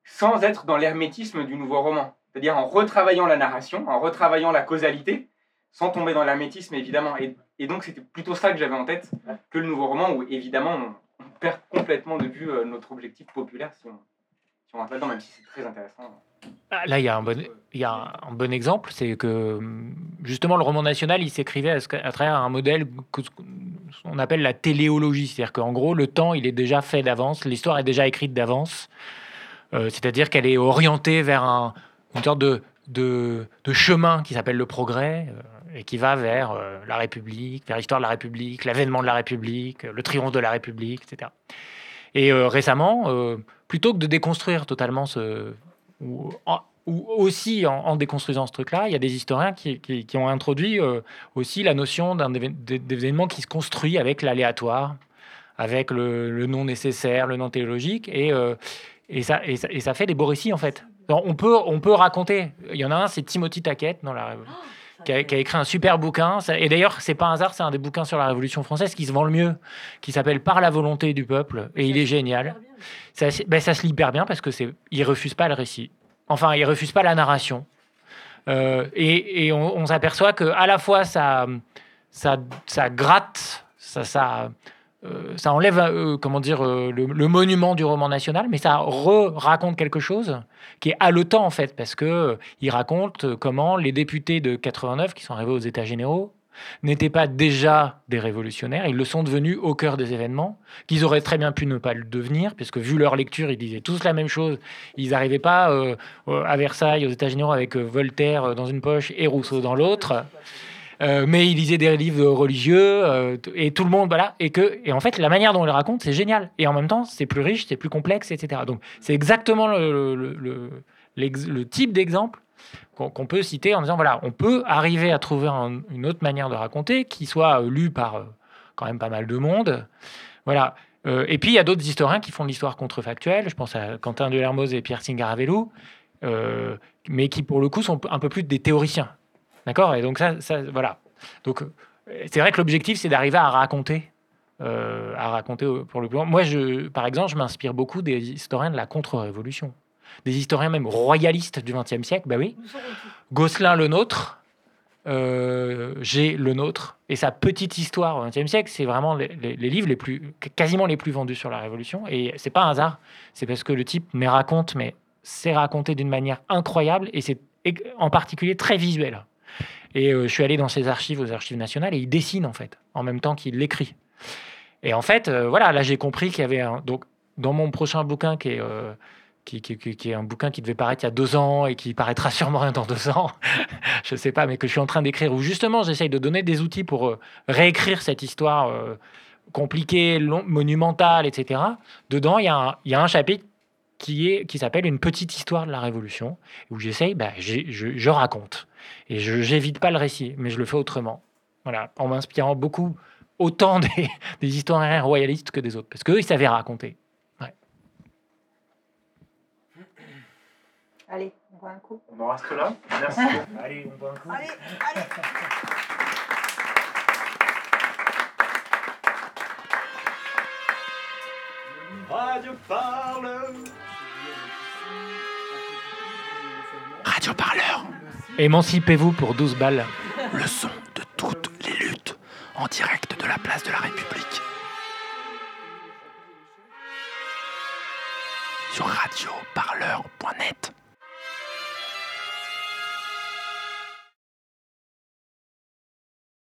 sans être dans l'hermétisme du nouveau roman. C'est-à-dire en retravaillant la narration, en retravaillant la causalité, sans tomber dans l'hermétisme évidemment. Et, donc c'était plutôt ça que j'avais en tête que le nouveau roman, où évidemment on, perd complètement de vue euh, notre objectif populaire si on, si on rentre là-dedans, même si c'est très intéressant. Ah, là, il y a un bon, il y a un bon exemple, c'est que justement le roman national, il s'écrivait à, travers un modèle qu'on appelle la téléologie, c'est-à-dire qu'en gros, le temps, il est déjà fait d'avance, l'histoire est déjà écrite d'avance. Euh, c'est-à-dire qu'elle est orientée vers un, une sorte de, chemin qui s'appelle le progrès euh, et qui va vers euh, la République, vers l'histoire de la République, l'avènement de la République, le triomphe de la République, etc. Et récemment, plutôt que de déconstruire totalement ce... Ou, aussi en, déconstruisant ce truc-là, il y a des historiens qui, qui, ont introduit aussi la notion d'un événement qui se construit avec l'aléatoire, avec le, le, non nécessaire, le non théologique. Et et ça, et ça, fait des beaux récits, en fait. on, peut, on peut raconter. Il y en a un, c'est Timothy Taquet, dans la qui a, qui a, écrit un super bouquin. Et d'ailleurs, c'est pas un hasard, c'est un des bouquins sur la Révolution française qui se vend le mieux, qui s'appelle Par la volonté du peuple. Et il est génial. Ça, ben, ça se lit hyper bien parce que c'est, il refuse pas le récit. Enfin, il refuse pas la narration. Euh, et, et, on, s'aperçoit que à la fois ça, ça, ça gratte, ça, ça, ça enlève, euh, comment dire, euh, le, monument du roman national, mais ça raconte quelque chose qui est haletant en fait, parce que il raconte comment les députés de 89 qui sont arrivés aux États généraux n'étaient pas déjà des révolutionnaires, ils le sont devenus au cœur des événements, qu'ils auraient très bien pu ne pas le devenir, puisque vu leur lecture, ils disaient tous la même chose. Ils n'arrivaient pas à Versailles, aux États généraux, avec Voltaire dans une poche et Rousseau dans l'autre. Euh, mais il lisait des livres religieux euh, et tout le monde voilà et que et en fait la manière dont il raconte c'est génial. Et en même temps c'est plus riche c'est plus complexe etc donc c'est exactement le, le, type d'exemple qu'on peut citer en disant voilà on peut arriver à trouver une autre manière de raconter qui soit euh, lue par quand même pas mal de monde. Voilà. Et puis il y a d'autres historiens qui font de l'histoire contrefactuelle. Je pense à Quentin de Lermoz et Pierre Singaravelou mais qui pour le coup sont un peu plus des théoriciens D'accord? Et donc, ça, ça, voilà. Donc, euh, c'est vrai que l'objectif, c'est d'arriver à raconter. Euh, à raconter pour le plus Moi, je, par exemple, je m'inspire beaucoup des historiens de la contre-révolution. Des historiens même royalistes du XXe siècle, bah oui. Gosselin le nôtre, euh, G le nôtre, et sa petite histoire au XXe siècle, c'est vraiment les, livres les plus, quasiment les plus vendus sur la Révolution. Et c'est pas un hasard, c'est parce que le type me raconte, mais c'est raconté d'une manière incroyable, et c'est en particulier très visuel. Et euh, je suis allé dans ses archives, aux archives nationales, et il dessine en fait, en même temps qu'il l'écrit. Et en fait, euh, voilà, là j'ai compris qu'il y avait un... Donc, dans mon prochain bouquin qui est, euh, qui, qui, est un bouquin qui devait paraître il y a deux ans et qui paraîtra sûrement dans deux ans, je ne sais pas, mais que je suis en train d'écrire, où justement j'essaye de donner des outils pour réécrire cette histoire compliquée, long, monumentale, etc. Dedans, il y, a il y a un chapitre qui, est, qui s'appelle Une petite histoire de la Révolution, où j'essaye, bah, je, je, raconte. Et je n'évite pas le récit, mais je le fais autrement. Voilà, en m'inspirant beaucoup autant des, des historiens royalistes que des autres, parce qu'eux, ils savaient raconter. Allez, on boit un coup. On en reste là. Merci. allez, on boit un coup. Allez, allez. Radio Parleur. Radio Parleur. Émancipez-vous pour 12 balles. Le son de toutes les luttes en direct de la place de la République. Sur radioparleur.net.